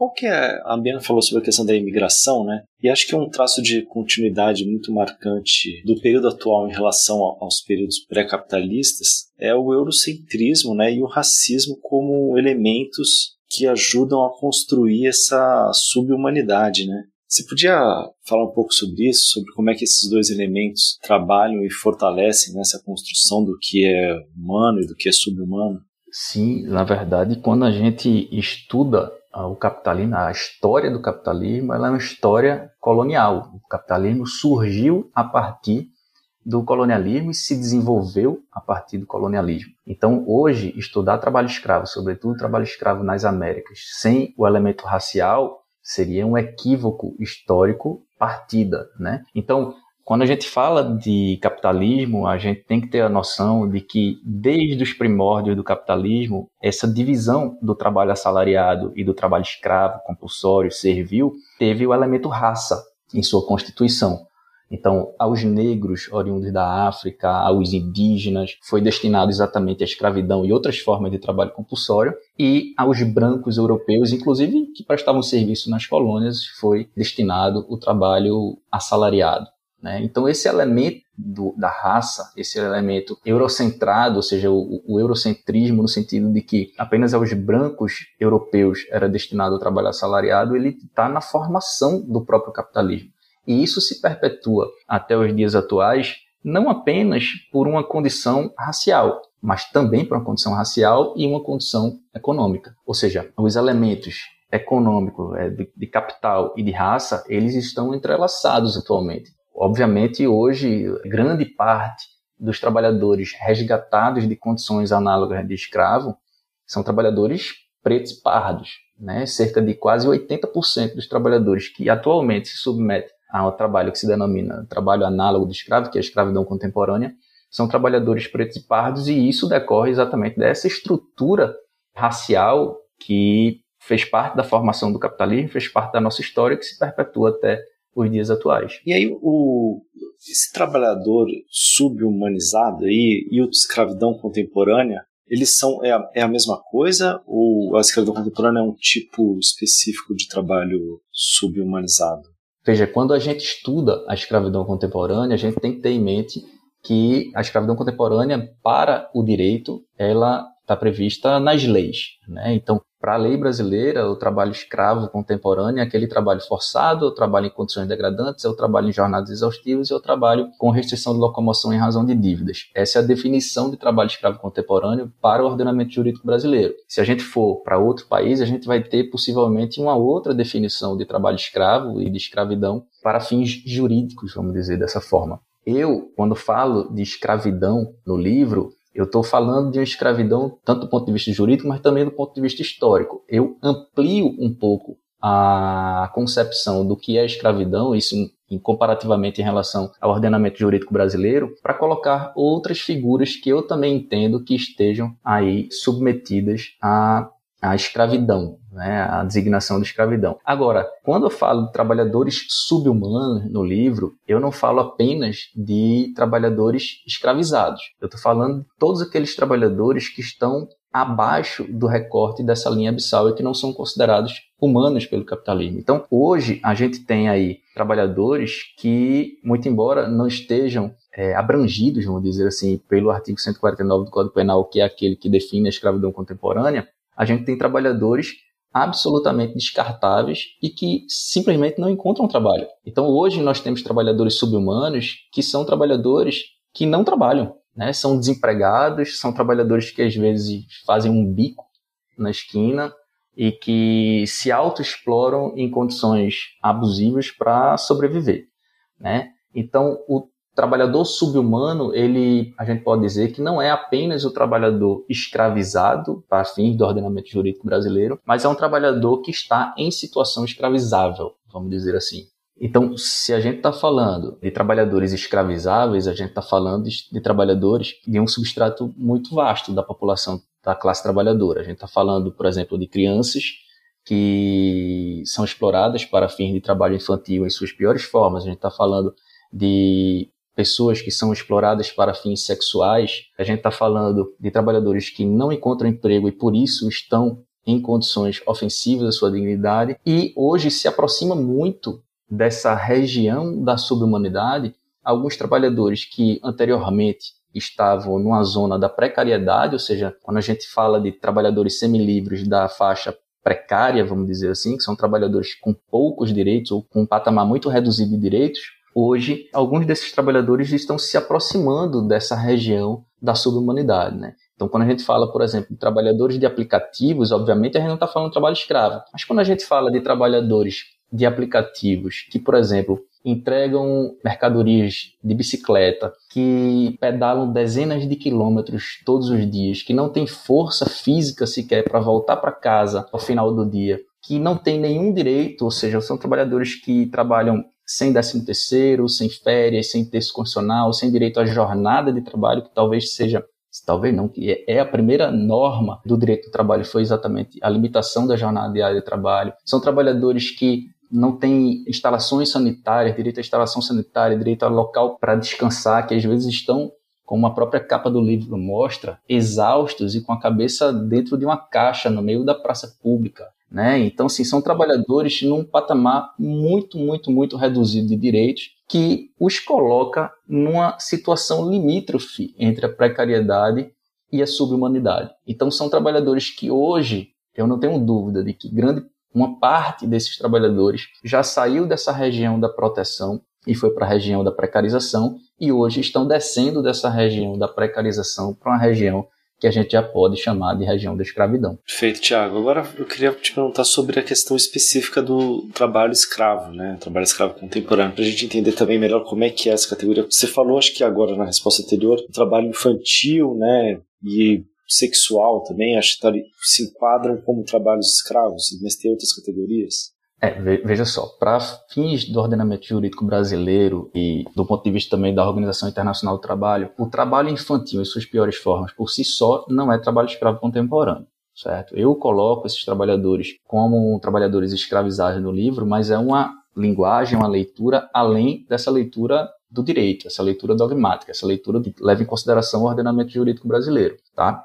qual que é, a Biana falou sobre a questão da imigração, né? E acho que é um traço de continuidade muito marcante do período atual em relação aos períodos pré-capitalistas é o eurocentrismo, né? E o racismo como elementos que ajudam a construir essa subhumanidade, né? Você podia falar um pouco sobre isso, sobre como é que esses dois elementos trabalham e fortalecem nessa construção do que é humano e do que é subhumano? Sim, na verdade, quando a gente estuda o capitalismo, a história do capitalismo, ela é uma história colonial. O capitalismo surgiu a partir do colonialismo e se desenvolveu a partir do colonialismo. Então, hoje, estudar trabalho escravo, sobretudo trabalho escravo nas Américas, sem o elemento racial, seria um equívoco histórico partida, né? Então, quando a gente fala de capitalismo, a gente tem que ter a noção de que, desde os primórdios do capitalismo, essa divisão do trabalho assalariado e do trabalho escravo, compulsório, servil, teve o elemento raça em sua constituição. Então, aos negros oriundos da África, aos indígenas, foi destinado exatamente à escravidão e outras formas de trabalho compulsório, e aos brancos europeus, inclusive que prestavam serviço nas colônias, foi destinado o trabalho assalariado. Né? Então, esse elemento da raça, esse elemento eurocentrado, ou seja, o, o, eurocentrismo no sentido de que apenas aos brancos europeus era destinado ao trabalho assalariado, ele está na formação do próprio capitalismo. E isso se perpetua até os dias atuais, não apenas por uma condição racial, mas também por uma condição racial e uma condição econômica. Ou seja, os elementos econômicos, é, de capital e de raça, eles estão entrelaçados atualmente. Obviamente, hoje, grande parte dos trabalhadores resgatados de condições análogas de escravo são trabalhadores pretos e pardos. Né? Cerca de quase 80% dos trabalhadores que atualmente se submetem ao trabalho que se denomina trabalho análogo de escravo, que é a escravidão contemporânea, são trabalhadores pretos e pardos, e isso decorre exatamente dessa estrutura racial que fez parte da formação do capitalismo, fez parte da nossa história, que se perpetua até os dias atuais. E aí o esse trabalhador subhumanizado aí e a escravidão contemporânea, eles são é a, é a mesma coisa ou a escravidão contemporânea é um tipo específico de trabalho subhumanizado? Veja, quando a gente estuda a escravidão contemporânea, a gente tem que ter em mente que a escravidão contemporânea para o direito, ela está prevista nas leis. Né? Então, para a lei brasileira, o trabalho escravo contemporâneo é aquele trabalho forçado, o trabalho em condições degradantes, é o trabalho em jornadas exaustivas e é o trabalho com restrição de locomoção em razão de dívidas. Essa é a definição de trabalho escravo contemporâneo para o ordenamento jurídico brasileiro. Se a gente for para outro país, a gente vai ter possivelmente uma outra definição de trabalho escravo e de escravidão para fins jurídicos, vamos dizer dessa forma. Eu, quando falo de escravidão no livro, eu estou falando de uma escravidão tanto do ponto de vista jurídico, mas também do ponto de vista histórico. Eu amplio um pouco a concepção do que é escravidão, isso em, comparativamente em relação ao ordenamento jurídico brasileiro, para colocar outras figuras que eu também entendo que estejam aí submetidas a a escravidão, né, a designação de escravidão. Agora, quando eu falo de trabalhadores subhumanos no livro, eu não falo apenas de trabalhadores escravizados. Eu estou falando de todos aqueles trabalhadores que estão abaixo do recorte dessa linha abissal e que não são considerados humanos pelo capitalismo. Então, hoje a gente tem aí trabalhadores que, muito embora não estejam é, abrangidos, vamos dizer assim, pelo artigo 149 do Código Penal, que é aquele que define a escravidão contemporânea, a gente tem trabalhadores absolutamente descartáveis e que simplesmente não encontram trabalho. Então hoje nós temos trabalhadores subhumanos que são trabalhadores que não trabalham, né? São desempregados, são trabalhadores que às vezes fazem um bico na esquina e que se autoexploram em condições abusivas para sobreviver, né? Então o trabalhador subhumano, ele, a gente pode dizer que não é apenas o trabalhador escravizado para fins do ordenamento jurídico brasileiro, mas é um trabalhador que está em situação escravizável, vamos dizer assim. Então, se a gente está falando de trabalhadores escravizáveis, a gente está falando de, de, trabalhadores de um substrato muito vasto da população da classe trabalhadora. A gente está falando, por exemplo, de crianças que são exploradas para fins de trabalho infantil em suas piores formas. A gente está falando de pessoas que são exploradas para fins sexuais. A gente está falando de trabalhadores que não encontram emprego e por isso estão em condições ofensivas à sua dignidade. E hoje se aproxima muito dessa região da subhumanidade alguns trabalhadores que anteriormente estavam numa zona da precariedade, ou seja, quando a gente fala de trabalhadores semilivres da faixa precária, vamos dizer assim, que são trabalhadores com poucos direitos ou com um patamar muito reduzido de direitos, hoje alguns desses trabalhadores estão se aproximando dessa região da subhumanidade, né? Então, quando a gente fala, por exemplo, de trabalhadores de aplicativos, obviamente a gente não está falando de trabalho escravo. Mas quando a gente fala de trabalhadores de aplicativos que, por exemplo, entregam mercadorias de bicicleta, que pedalam dezenas de quilômetros todos os dias, que não tem força física sequer para voltar para casa ao final do dia, que não tem nenhum direito, ou seja, são trabalhadores que trabalham sem décimo terceiro, sem férias, sem texto constitucional, sem direito à jornada de trabalho, que talvez seja, talvez não, que é, é a primeira norma do direito do trabalho, foi exatamente a limitação da jornada diária de trabalho. São trabalhadores que não têm instalações sanitárias, direito à instalação sanitária, direito a local para descansar, que às vezes estão, como a própria capa do livro mostra, exaustos e com a cabeça dentro de uma caixa no meio da praça pública. Né? Então, assim, são trabalhadores num patamar muito, muito, muito reduzido de direitos que os coloca numa situação limítrofe entre a precariedade e a subhumanidade. Então são trabalhadores que hoje, eu não tenho dúvida de que grande uma parte desses trabalhadores já saiu dessa região da proteção e foi para a região da precarização e hoje estão descendo dessa região da precarização para uma região que a gente já pode chamar de região da escravidão. Perfeito, Tiago. Agora eu queria te perguntar sobre a questão específica do trabalho escravo, né? Trabalho escravo contemporâneo, para a gente entender também melhor como é que é essa categoria. Você falou, acho que agora na resposta anterior, o trabalho infantil, né? E sexual também, acho que se enquadram como trabalhos escravos, mas tem outras categorias. É, veja só, para fins do ordenamento jurídico brasileiro e do ponto de vista também da Organização Internacional do Trabalho, o trabalho infantil em suas piores formas por si só não é trabalho escravo contemporâneo, certo? Eu coloco esses trabalhadores como trabalhadores escravizados no livro, mas é uma linguagem, uma leitura além dessa leitura do direito, essa leitura dogmática, essa leitura que leva em consideração o ordenamento jurídico brasileiro, tá?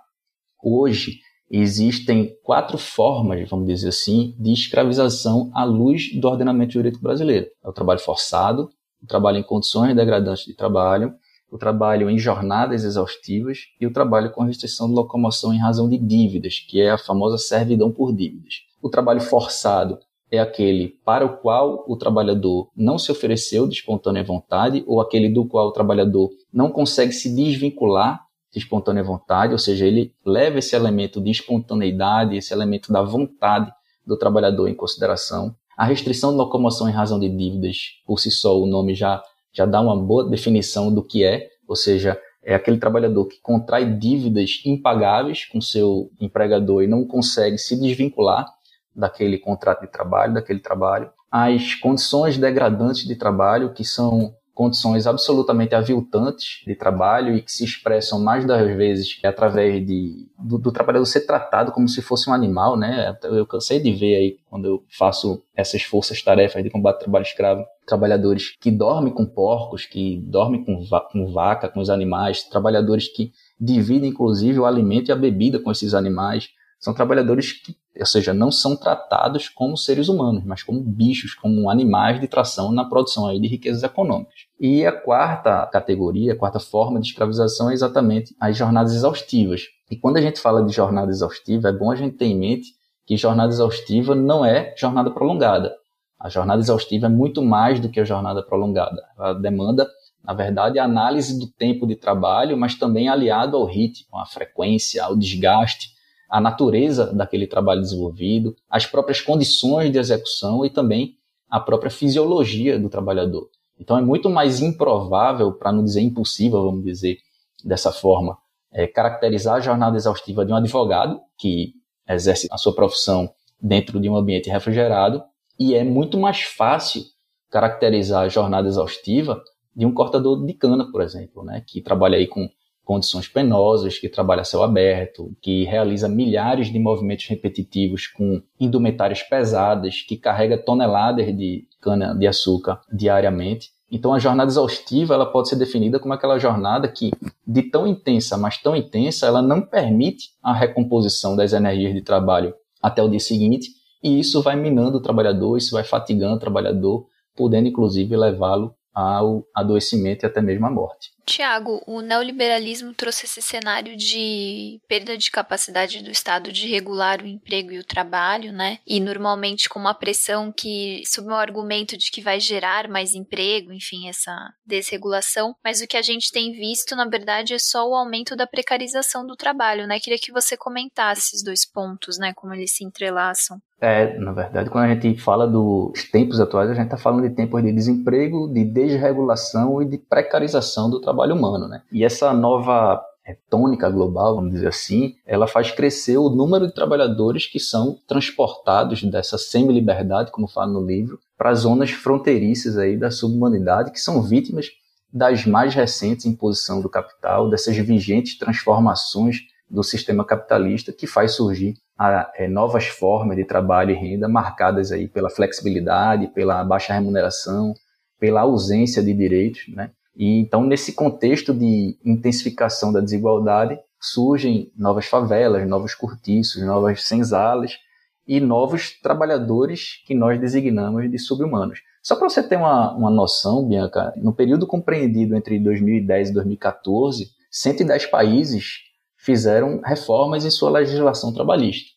Hoje, existem quatro formas, vamos dizer assim, de escravização à luz do ordenamento jurídico brasileiro. É o trabalho forçado, o trabalho em condições degradantes de trabalho, o trabalho em jornadas exaustivas e o trabalho com restrição de locomoção em razão de dívidas, que é a famosa servidão por dívidas. O trabalho forçado é aquele para o qual o trabalhador não se ofereceu de espontânea vontade ou aquele do qual o trabalhador não consegue se desvincular de espontânea vontade, ou seja, ele leva esse elemento de espontaneidade, esse elemento da vontade do trabalhador em consideração. A restrição de locomoção em razão de dívidas, por si só, o nome já, já dá uma boa definição do que é, ou seja, é aquele trabalhador que contrai dívidas impagáveis com seu empregador e não consegue se desvincular daquele contrato de trabalho, daquele trabalho. As condições degradantes de trabalho, que são condições absolutamente aviltantes de trabalho e que se expressam mais das vezes através de, do, do, trabalhador ser tratado como se fosse um animal, né? Eu cansei de ver aí, quando eu faço essas forças-tarefas de combate ao trabalho escravo, trabalhadores que dormem com porcos, que dormem com, va com vaca, com os animais, trabalhadores que dividem, inclusive, o alimento e a bebida com esses animais, são trabalhadores que, ou seja, não são tratados como seres humanos, mas como bichos, como animais de tração na produção aí de riquezas econômicas. E a quarta categoria, a quarta forma de escravização é exatamente as jornadas exaustivas. E quando a gente fala de jornada exaustiva, é bom a gente ter em mente que jornada exaustiva não é jornada prolongada. A jornada exaustiva é muito mais do que a jornada prolongada. Ela demanda, na verdade, a análise do tempo de trabalho, mas também aliado ao ritmo, à frequência, ao desgaste a natureza daquele trabalho desenvolvido, as próprias condições de execução e também a própria fisiologia do trabalhador. Então é muito mais improvável, para não dizer impossível, vamos dizer dessa forma, é, caracterizar a jornada exaustiva de um advogado que exerce a sua profissão dentro de um ambiente refrigerado e é muito mais fácil caracterizar a jornada exaustiva de um cortador de cana, por exemplo, né, que trabalha aí com condições penosas, que trabalha a céu aberto, que realiza milhares de movimentos repetitivos com indumentárias pesadas, que carrega toneladas de cana-de-açúcar diariamente. Então, a jornada exaustiva ela pode ser definida como aquela jornada que, de tão intensa, mas tão intensa, ela não permite a recomposição das energias de trabalho até o dia seguinte, e isso vai minando o trabalhador, isso vai fatigando o trabalhador, podendo inclusive levá-lo ao adoecimento e até mesmo à morte. Tiago, o neoliberalismo trouxe esse cenário de perda de capacidade do Estado de regular o emprego e o trabalho, né? E normalmente com uma pressão que, sob o argumento de que vai gerar mais emprego, enfim, essa desregulação. Mas o que a gente tem visto, na verdade, é só o aumento da precarização do trabalho, né? Queria que você comentasse esses dois pontos, né? Como eles se entrelaçam. É, na verdade, quando a gente fala dos tempos atuais, a gente está falando de tempos de desemprego, de desregulação e de precarização do trabalho humano, né? E essa nova tônica global, vamos dizer assim, ela faz crescer o número de trabalhadores que são transportados dessa semi-liberdade, como fala no livro, para zonas fronteiriças aí da subhumanidade, que são vítimas das mais recentes imposição do capital, dessas vigentes transformações do sistema capitalista que faz surgir a, é, novas formas de trabalho e renda marcadas aí pela flexibilidade, pela baixa remuneração, pela ausência de direitos, né? E então nesse contexto de intensificação da desigualdade surgem novas favelas, novos cortiços, novas senzalas e novos trabalhadores que nós designamos de subhumanos. Só para você ter uma, uma noção, Bianca, no período compreendido entre 2010 e 2014, 110 países fizeram reformas em sua legislação trabalhista.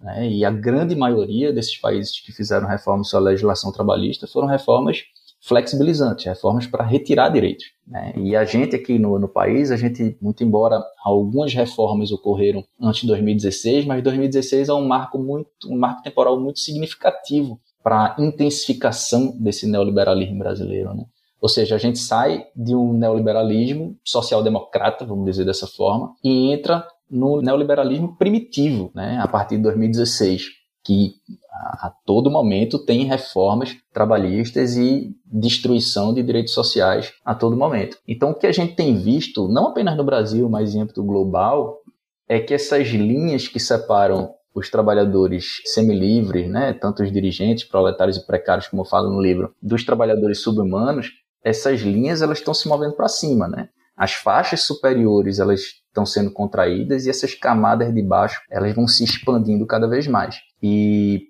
Né? E a grande maioria desses países que fizeram reformas em sua legislação trabalhista foram reformas flexibilizantes, reformas para retirar direitos. Né? E a gente aqui no, no, país, a gente, muito embora algumas reformas ocorreram antes de 2016, mas 2016 é um marco muito, um marco temporal muito significativo para a intensificação desse neoliberalismo brasileiro. Né? Ou seja, a gente sai de um neoliberalismo social-democrata, vamos dizer dessa forma, e entra no neoliberalismo primitivo, né, a partir de 2016, que a, todo momento tem reformas trabalhistas e destruição de direitos sociais a todo momento. Então, o que a gente tem visto, não apenas no Brasil, mas em âmbito global, é que essas linhas que separam os trabalhadores semilivres, né, tanto os dirigentes, proletários e precários, como eu falo no livro, dos trabalhadores subhumanos, essas linhas elas estão se movendo para cima, né? As faixas superiores elas estão sendo contraídas e essas camadas de baixo elas vão se expandindo cada vez mais. E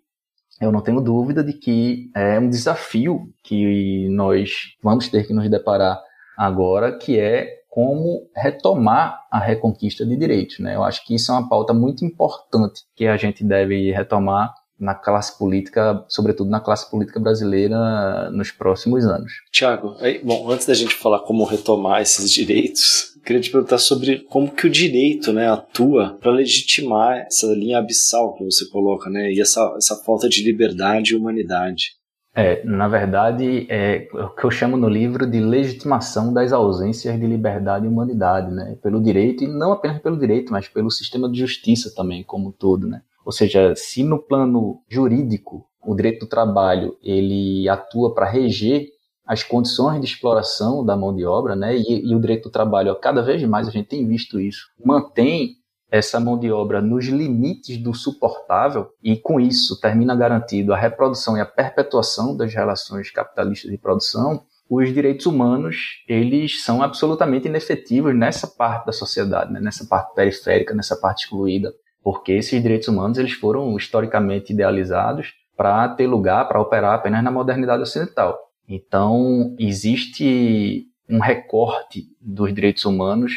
eu não tenho dúvida de que é um desafio que nós vamos ter que nos deparar agora, que é como retomar a reconquista de direitos. Né? Eu acho que isso é uma pauta muito importante que a gente deve retomar na classe política, sobretudo na classe política brasileira nos próximos anos. Tiago, bom, antes da gente falar como retomar esses direitos, queria te perguntar sobre como que o direito né, atua para legitimar essa linha abissal que você coloca, né, e essa, essa falta de liberdade e humanidade. É, na verdade, é o que eu chamo no livro de legitimação das ausências de liberdade e humanidade, né? Pelo direito, e não apenas pelo direito, mas pelo sistema de justiça também, como um todo, né? Ou seja, se no plano jurídico o direito do trabalho ele atua para reger as condições de exploração da mão de obra, né? E, e, o direito do trabalho, cada vez mais a gente tem visto isso, mantém essa mão de obra nos limites do suportável e com isso termina garantido a reprodução e a perpetuação das relações capitalistas de produção. Os direitos humanos eles são absolutamente inefetivos nessa parte da sociedade, né? nessa parte periférica, nessa parte excluída, porque esses direitos humanos eles foram historicamente idealizados para ter lugar, para operar apenas na modernidade ocidental. Então, existe um recorte dos direitos humanos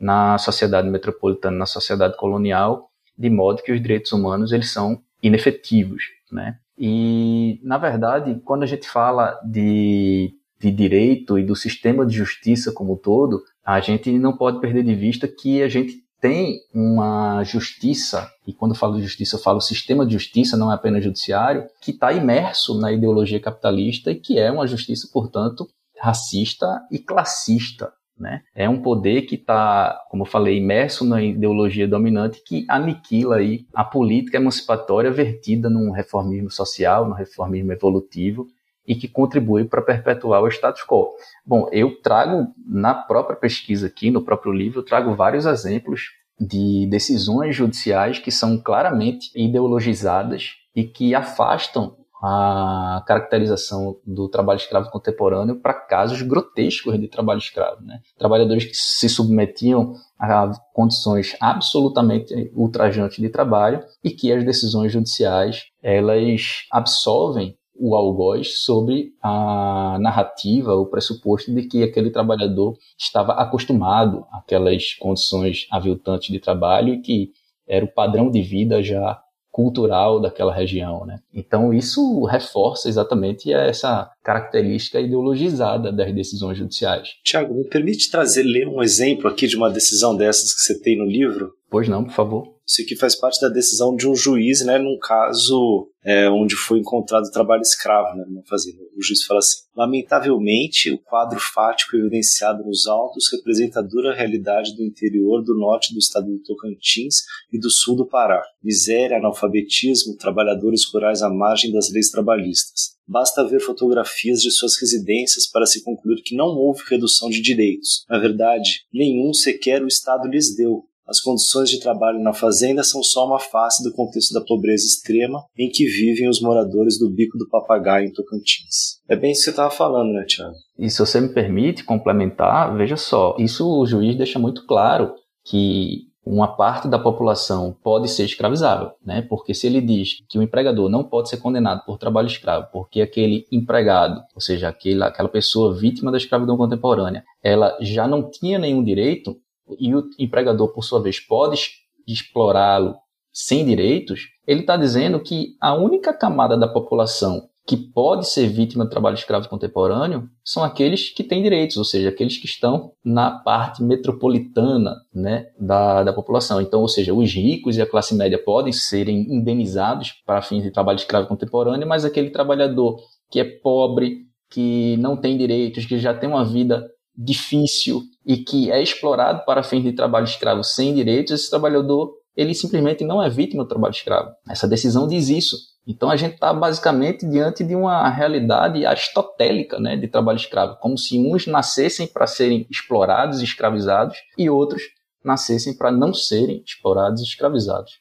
na sociedade metropolitana, na sociedade colonial, de modo que os direitos humanos eles são inefetivos, né? E, na verdade, quando a gente fala de, de direito e do sistema de justiça como um todo, a gente não pode perder de vista que a gente tem uma justiça, e quando eu falo de justiça, eu falo sistema de justiça, não é apenas judiciário, que está imerso na ideologia capitalista e que é uma justiça, portanto, racista e classista. Né? É um poder que está, como eu falei, imerso na ideologia dominante que aniquila aí a política emancipatória vertida num reformismo social, num reformismo evolutivo e que contribui para perpetuar o status quo. Bom, eu trago na própria pesquisa aqui, no próprio livro, eu trago vários exemplos de decisões judiciais que são claramente ideologizadas e que afastam a caracterização do trabalho escravo contemporâneo para casos grotescos de trabalho escravo. Né? Trabalhadores que se submetiam a condições absolutamente ultrajantes de trabalho e que as decisões judiciais elas absolvem o algoz sobre a narrativa, o pressuposto de que aquele trabalhador estava acostumado àquelas condições aviltantes de trabalho e que era o padrão de vida já cultural daquela região, né? Então isso reforça exatamente essa característica ideologizada das decisões judiciais. Tiago, me permite trazer ler um exemplo aqui de uma decisão dessas que você tem no livro? Pois não, por favor. Isso aqui faz parte da decisão de um juiz, né, num caso é, onde foi encontrado trabalho escravo né, numa fazenda. O juiz fala assim: Lamentavelmente, o quadro fático evidenciado nos autos representa a dura realidade do interior do norte do estado do Tocantins e do sul do Pará. Miséria, analfabetismo, trabalhadores rurais à margem das leis trabalhistas. Basta ver fotografias de suas residências para se concluir que não houve redução de direitos. Na verdade, nenhum sequer o Estado lhes deu, as condições de trabalho na fazenda são só uma face do contexto da pobreza extrema em que vivem os moradores do Bico do Papagaio em Tocantins. É bem isso que você estava falando, né, Tiago? E se você me permite complementar, veja só, isso o juiz deixa muito claro que uma parte da população pode ser escravizável, né? Porque se ele diz que o empregador não pode ser condenado por trabalho escravo, porque aquele empregado, ou seja, aquela, aquela pessoa vítima da escravidão contemporânea, ela já não tinha nenhum direito e o empregador, por sua vez, pode explorá-lo sem direitos, ele está dizendo que a única camada da população que pode ser vítima do trabalho escravo contemporâneo são aqueles que têm direitos, ou seja, aqueles que estão na parte metropolitana né, da, da população. Então, ou seja, os ricos e a classe média podem serem indenizados para fins de trabalho escravo contemporâneo, mas aquele trabalhador que é pobre, que não tem direitos, que já tem uma vida difícil e que é explorado para fins de trabalho escravo sem direitos, esse trabalhador ele simplesmente não é vítima do trabalho escravo. Essa decisão diz isso. Então a gente está basicamente diante de uma realidade aristotélica né, de trabalho escravo, como se uns nascessem para serem explorados e escravizados e outros nascessem para não serem explorados e escravizados.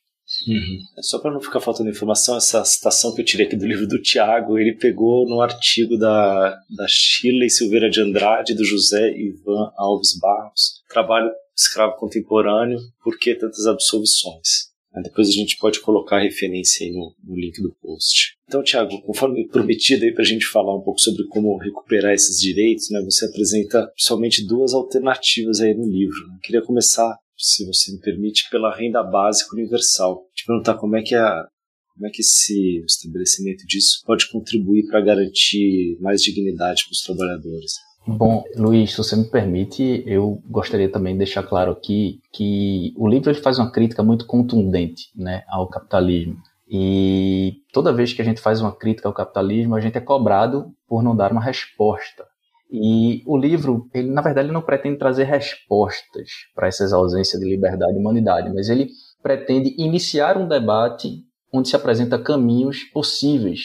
Uhum. É só para não ficar faltando informação, essa citação que eu tirei aqui do livro do Tiago, ele pegou no artigo da, da Shirley Silveira de Andrade do José Ivan Alves Barros, Trabalho Escravo Contemporâneo, Por que Tantas Absolvições? Depois a gente pode colocar a referência aí no, no link do post. Então, Tiago, conforme prometido aí para a gente falar um pouco sobre como recuperar esses direitos, né, você apresenta somente duas alternativas aí no livro. Eu queria começar, se você me permite, pela renda básica universal. Te perguntar como é que a, como é que esse estabelecimento disso pode contribuir para garantir mais dignidade para os trabalhadores? Bom, Luiz, se você me permite, eu gostaria também de deixar claro aqui que o livro ele faz uma crítica muito contundente né, ao capitalismo. E toda vez que a gente faz uma crítica ao capitalismo, a gente é cobrado por não dar uma resposta. E o livro, ele na verdade ele não pretende trazer respostas para essas ausências de liberdade e humanidade, mas ele pretende iniciar um debate onde se apresenta caminhos possíveis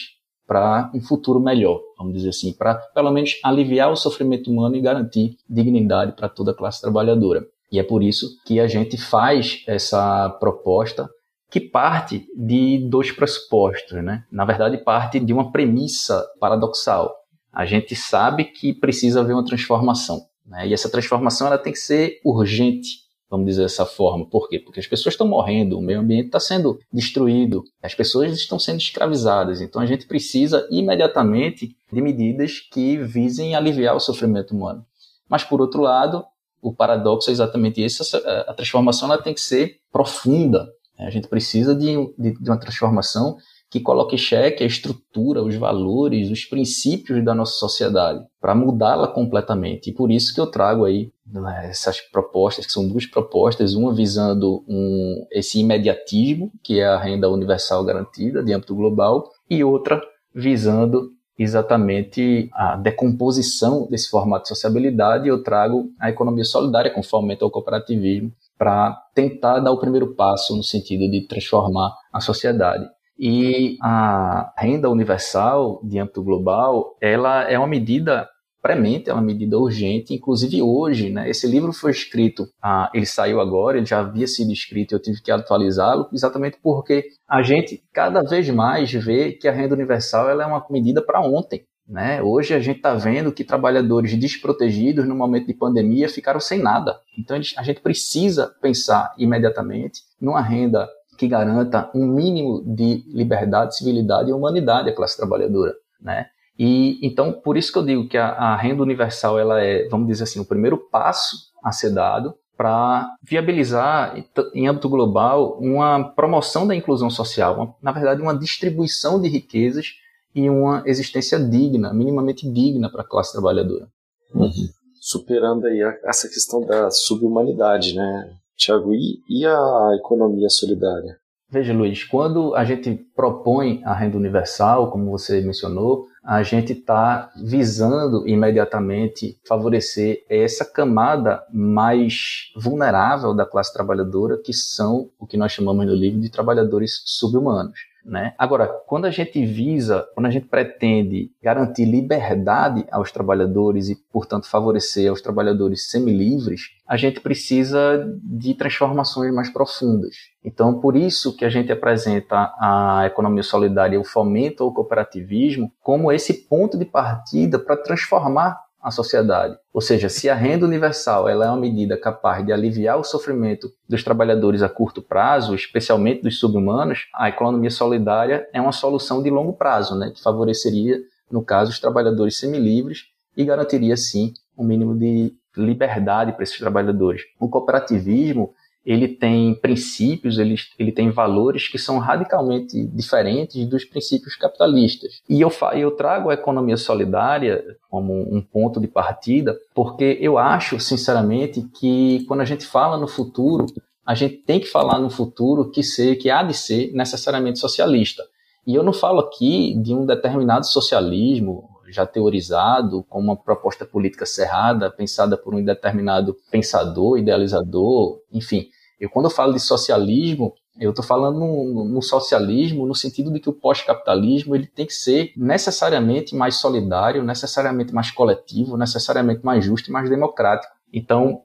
para um futuro melhor, vamos dizer assim, para pelo menos aliviar o sofrimento humano e garantir dignidade para toda a classe trabalhadora. E é por isso que a gente faz essa proposta que parte de dois pressupostos, né? Na verdade, parte de uma premissa paradoxal. A gente sabe que precisa haver uma transformação, né? E essa transformação ela tem que ser urgente, vamos dizer dessa forma. Por quê? Porque as pessoas estão morrendo, o meio ambiente está sendo destruído, as pessoas estão sendo escravizadas. Então a gente precisa imediatamente de medidas que visem aliviar o sofrimento humano. Mas por outro lado, o paradoxo é exatamente esse: a transformação ela tem que ser profunda. A gente precisa de, de, de uma transformação que coloque em xeque a estrutura, os valores, os princípios da nossa sociedade, para mudá-la completamente. E por isso que eu trago aí né, essas propostas, que são duas propostas, uma visando um, esse imediatismo, que é a renda universal garantida de âmbito global, e outra visando exatamente a decomposição desse formato de sociabilidade, eu trago a economia solidária com fomento ao cooperativismo, para tentar dar o primeiro passo no sentido de transformar a sociedade. E a renda universal de âmbito global, ela é uma medida premente, é uma medida urgente, inclusive hoje, né, esse livro foi escrito, ah, ele saiu agora, ele já havia sido escrito, eu tive que atualizá-lo, exatamente porque a gente cada vez mais vê que a renda universal ela é uma medida para ontem. Né? Hoje a gente está vendo que trabalhadores desprotegidos no momento de pandemia ficaram sem nada. Então a gente precisa pensar imediatamente numa renda que garanta um mínimo de liberdade, civilidade e humanidade à classe trabalhadora, né? E então por isso que eu digo que a, a renda universal ela é, vamos dizer assim, o primeiro passo a ser dado para viabilizar em âmbito global uma promoção da inclusão social, uma, na verdade uma distribuição de riquezas e uma existência digna, minimamente digna para a classe trabalhadora. Uhum. Superando aí essa questão da subhumanidade, né? Tiago, e, e a economia solidária? Veja, Luiz, quando a gente propõe a renda universal, como você mencionou, a gente está visando imediatamente favorecer essa camada mais vulnerável da classe trabalhadora, que são o que nós chamamos no livro de trabalhadores subhumanos. Né? Agora, quando a gente visa, quando a gente pretende garantir liberdade aos trabalhadores e, portanto, favorecer aos trabalhadores semilivres, a gente precisa de transformações mais profundas. Então, por isso que a gente apresenta a economia solidária o fomento ao cooperativismo como esse ponto de partida para transformar à sociedade. Ou seja, se a renda universal ela é uma medida capaz de aliviar o sofrimento dos trabalhadores a curto prazo, especialmente dos subhumanos, a economia solidária é uma solução de longo prazo, né, que favoreceria, no caso, os trabalhadores semilivres e garantiria, sim, um mínimo de liberdade para esses trabalhadores. O cooperativismo ele tem princípios, ele, ele tem valores que são radicalmente diferentes dos princípios capitalistas. E eu, eu trago a economia solidária como um ponto de partida, porque eu acho, sinceramente, que quando a gente fala no futuro, a gente tem que falar no futuro que ser, que há de ser necessariamente socialista. E eu não falo aqui de um determinado socialismo já teorizado como uma proposta política cerrada, pensada por um determinado pensador, idealizador, enfim. Eu, quando eu falo de socialismo, eu estou falando no, no, socialismo no sentido de que o pós-capitalismo ele tem que ser necessariamente mais solidário, necessariamente mais coletivo, necessariamente mais justo e mais democrático. Então,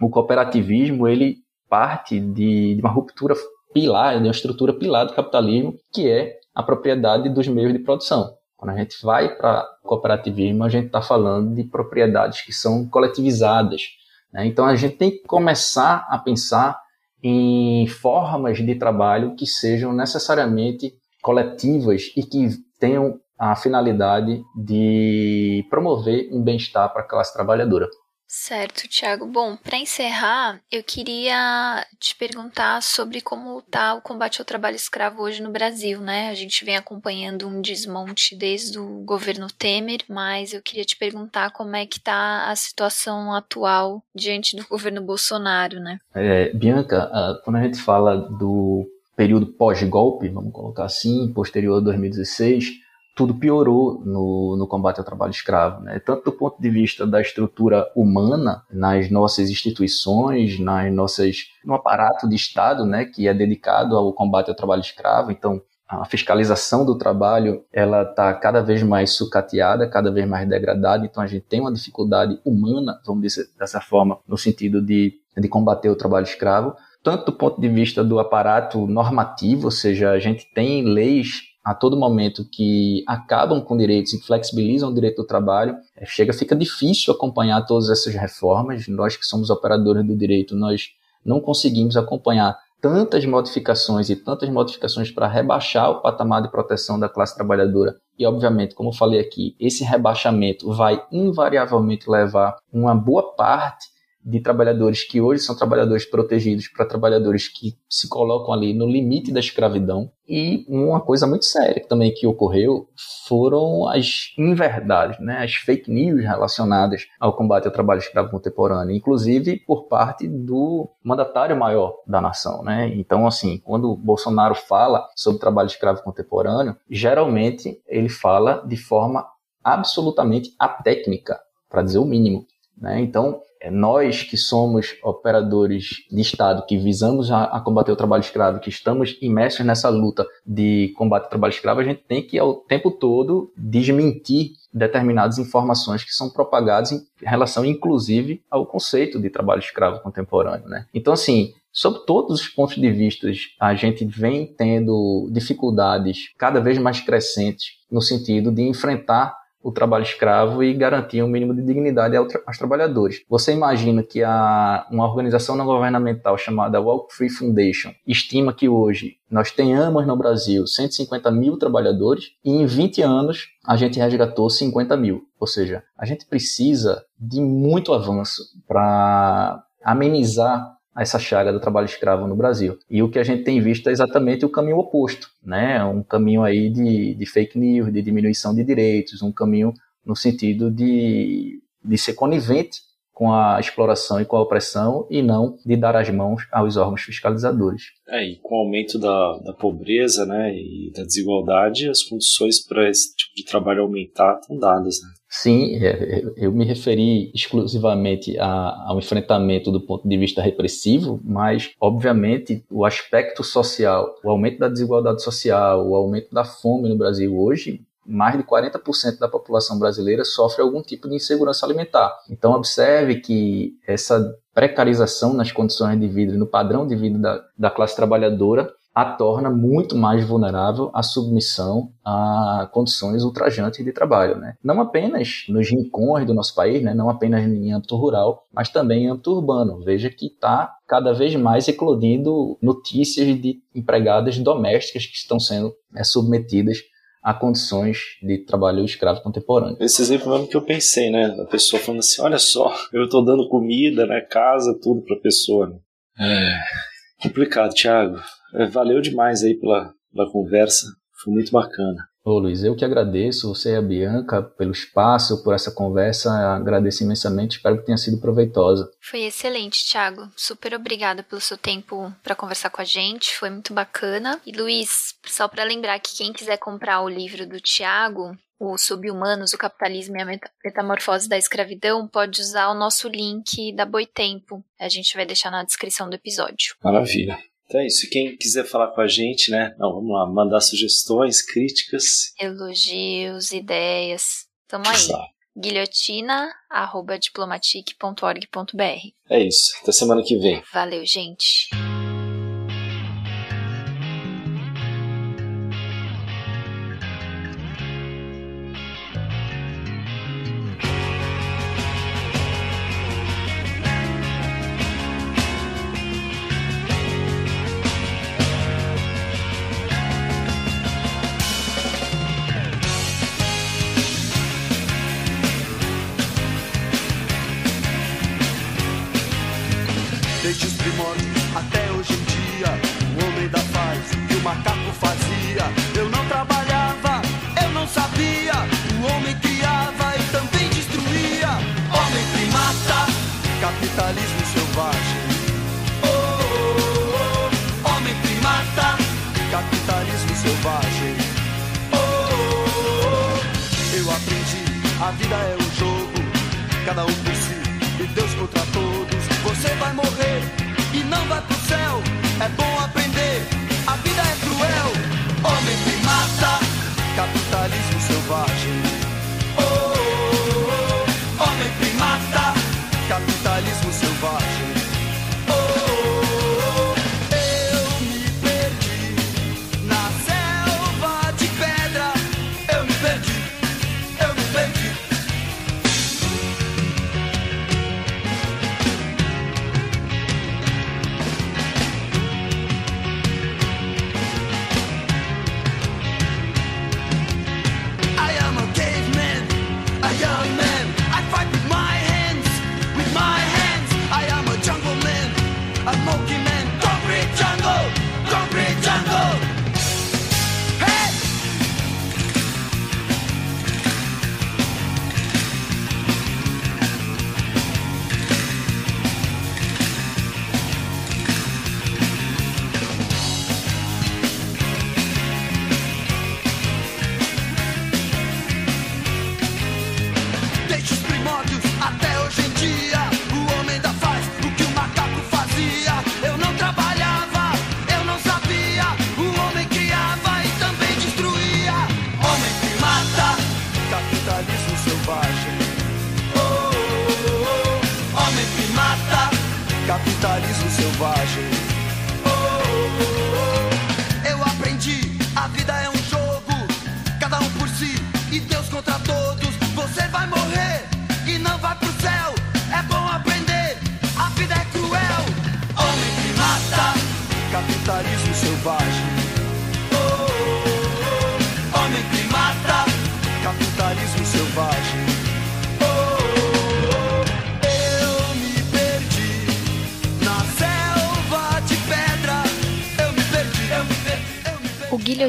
o cooperativismo ele parte de, de uma ruptura pilar, de uma estrutura pilar do capitalismo, que é a propriedade dos meios de produção. Quando a gente vai para cooperativismo, a gente está falando de propriedades que são coletivizadas. Né? Então a gente tem que começar a pensar em formas de trabalho que sejam necessariamente coletivas e que tenham a finalidade de promover um bem-estar para a classe trabalhadora. Certo, Thiago. Bom, para encerrar, eu queria te perguntar sobre como está o combate ao trabalho escravo hoje no Brasil, né? A gente vem acompanhando um desmonte desde o governo Temer, mas eu queria te perguntar como é que está a situação atual diante do governo Bolsonaro, né? É, Bianca, quando a gente fala do período pós-golpe, vamos colocar assim, posterior a 2016, tudo piorou no, no combate ao trabalho escravo, né? tanto do ponto de vista da estrutura humana nas nossas instituições, nas nossas no aparato de Estado, né, que é dedicado ao combate ao trabalho escravo. Então, a fiscalização do trabalho ela está cada vez mais sucateada, cada vez mais degradada. Então, a gente tem uma dificuldade humana, vamos dizer dessa forma, no sentido de, de combater o trabalho escravo tanto do ponto de vista do aparato normativo, ou seja, a gente tem leis a todo momento que acabam com direitos e flexibilizam o direito do trabalho, é, chega, fica difícil acompanhar todas essas reformas. Nós que somos operadores do direito, nós não conseguimos acompanhar tantas modificações e tantas modificações para rebaixar o patamar de proteção da classe trabalhadora. E, obviamente, como eu falei aqui, esse rebaixamento vai invariavelmente levar uma boa parte de trabalhadores que hoje são trabalhadores protegidos para trabalhadores que se colocam ali no limite da escravidão. E uma coisa muito séria também que ocorreu foram as inverdades, né, as fake news relacionadas ao combate ao trabalho escravo contemporâneo, inclusive por parte do mandatário maior da nação. Né? Então, assim, quando Bolsonaro fala sobre trabalho escravo contemporâneo, geralmente ele fala de forma absolutamente atécnica, para dizer o mínimo. Né? Então, nós que somos operadores de Estado, que visamos a, a, combater o trabalho escravo, que estamos imersos nessa luta de combate ao trabalho escravo, a gente tem que, ao tempo todo, desmentir determinadas informações que são propagadas em relação, inclusive, ao conceito de trabalho escravo contemporâneo. Né? Então, assim, sob todos os pontos de vista, a gente vem tendo dificuldades cada vez mais crescentes no sentido de enfrentar o trabalho escravo e garantir um mínimo de dignidade aos trabalhadores. Você imagina que a, uma organização não governamental chamada Walk Free Foundation estima que hoje nós tenhamos no Brasil 150 mil trabalhadores e em 20 anos a gente resgatou 50 mil. Ou seja, a gente precisa de muito avanço para amenizar essa chaga do trabalho escravo no Brasil. E o que a gente tem visto é exatamente o caminho oposto, né? Um caminho aí de, de fake news, de diminuição de direitos, um caminho no sentido de, de ser conivente com a exploração e com a opressão e não de dar as mãos aos órgãos fiscalizadores. É, e com o aumento da, da pobreza né, e da desigualdade, as condições para esse tipo de trabalho aumentar estão dadas. Né? Sim, é, é, eu me referi exclusivamente ao enfrentamento do ponto de vista repressivo, mas, obviamente, o aspecto social, o aumento da desigualdade social, o aumento da fome no Brasil hoje, mais de 40% da população brasileira sofre algum tipo de insegurança alimentar. Então, observe que essa precarização nas condições de vida no padrão de vida da, da classe trabalhadora a torna muito mais vulnerável à submissão a condições ultrajantes de trabalho, né? Não apenas nos rincões do nosso país, né? Não apenas em âmbito rural, mas também em âmbito urbano. Veja que está cada vez mais eclodindo notícias de empregadas domésticas que estão sendo é, submetidas a condições de trabalho escravo contemporâneo. Esse exemplo mesmo que eu pensei, né? A pessoa falando assim, olha só, eu estou dando comida, né? Casa, tudo para a pessoa. Né? É complicado, Thiago. É, valeu demais aí pela, pela conversa, foi muito bacana. Ô Luiz, eu que agradeço você e a Bianca pelo espaço, por essa conversa, agradeço imensamente, espero que tenha sido proveitosa. Foi excelente, Thiago. Super obrigada pelo seu tempo para conversar com a gente, foi muito bacana. E Luiz, só para lembrar que quem quiser comprar o livro do Thiago, o Subhumanos, o Capitalismo e a Metamorfose da Escravidão, pode usar o nosso link da Boitempo. A gente vai deixar na descrição do episódio. Maravilha. Então é isso. Quem quiser falar com a gente, né? Não, vamos lá, mandar sugestões, críticas. Elogios, ideias. Tamo aí. guilhotina.diplomatic.org.br É isso. Até semana que vem. Valeu, gente.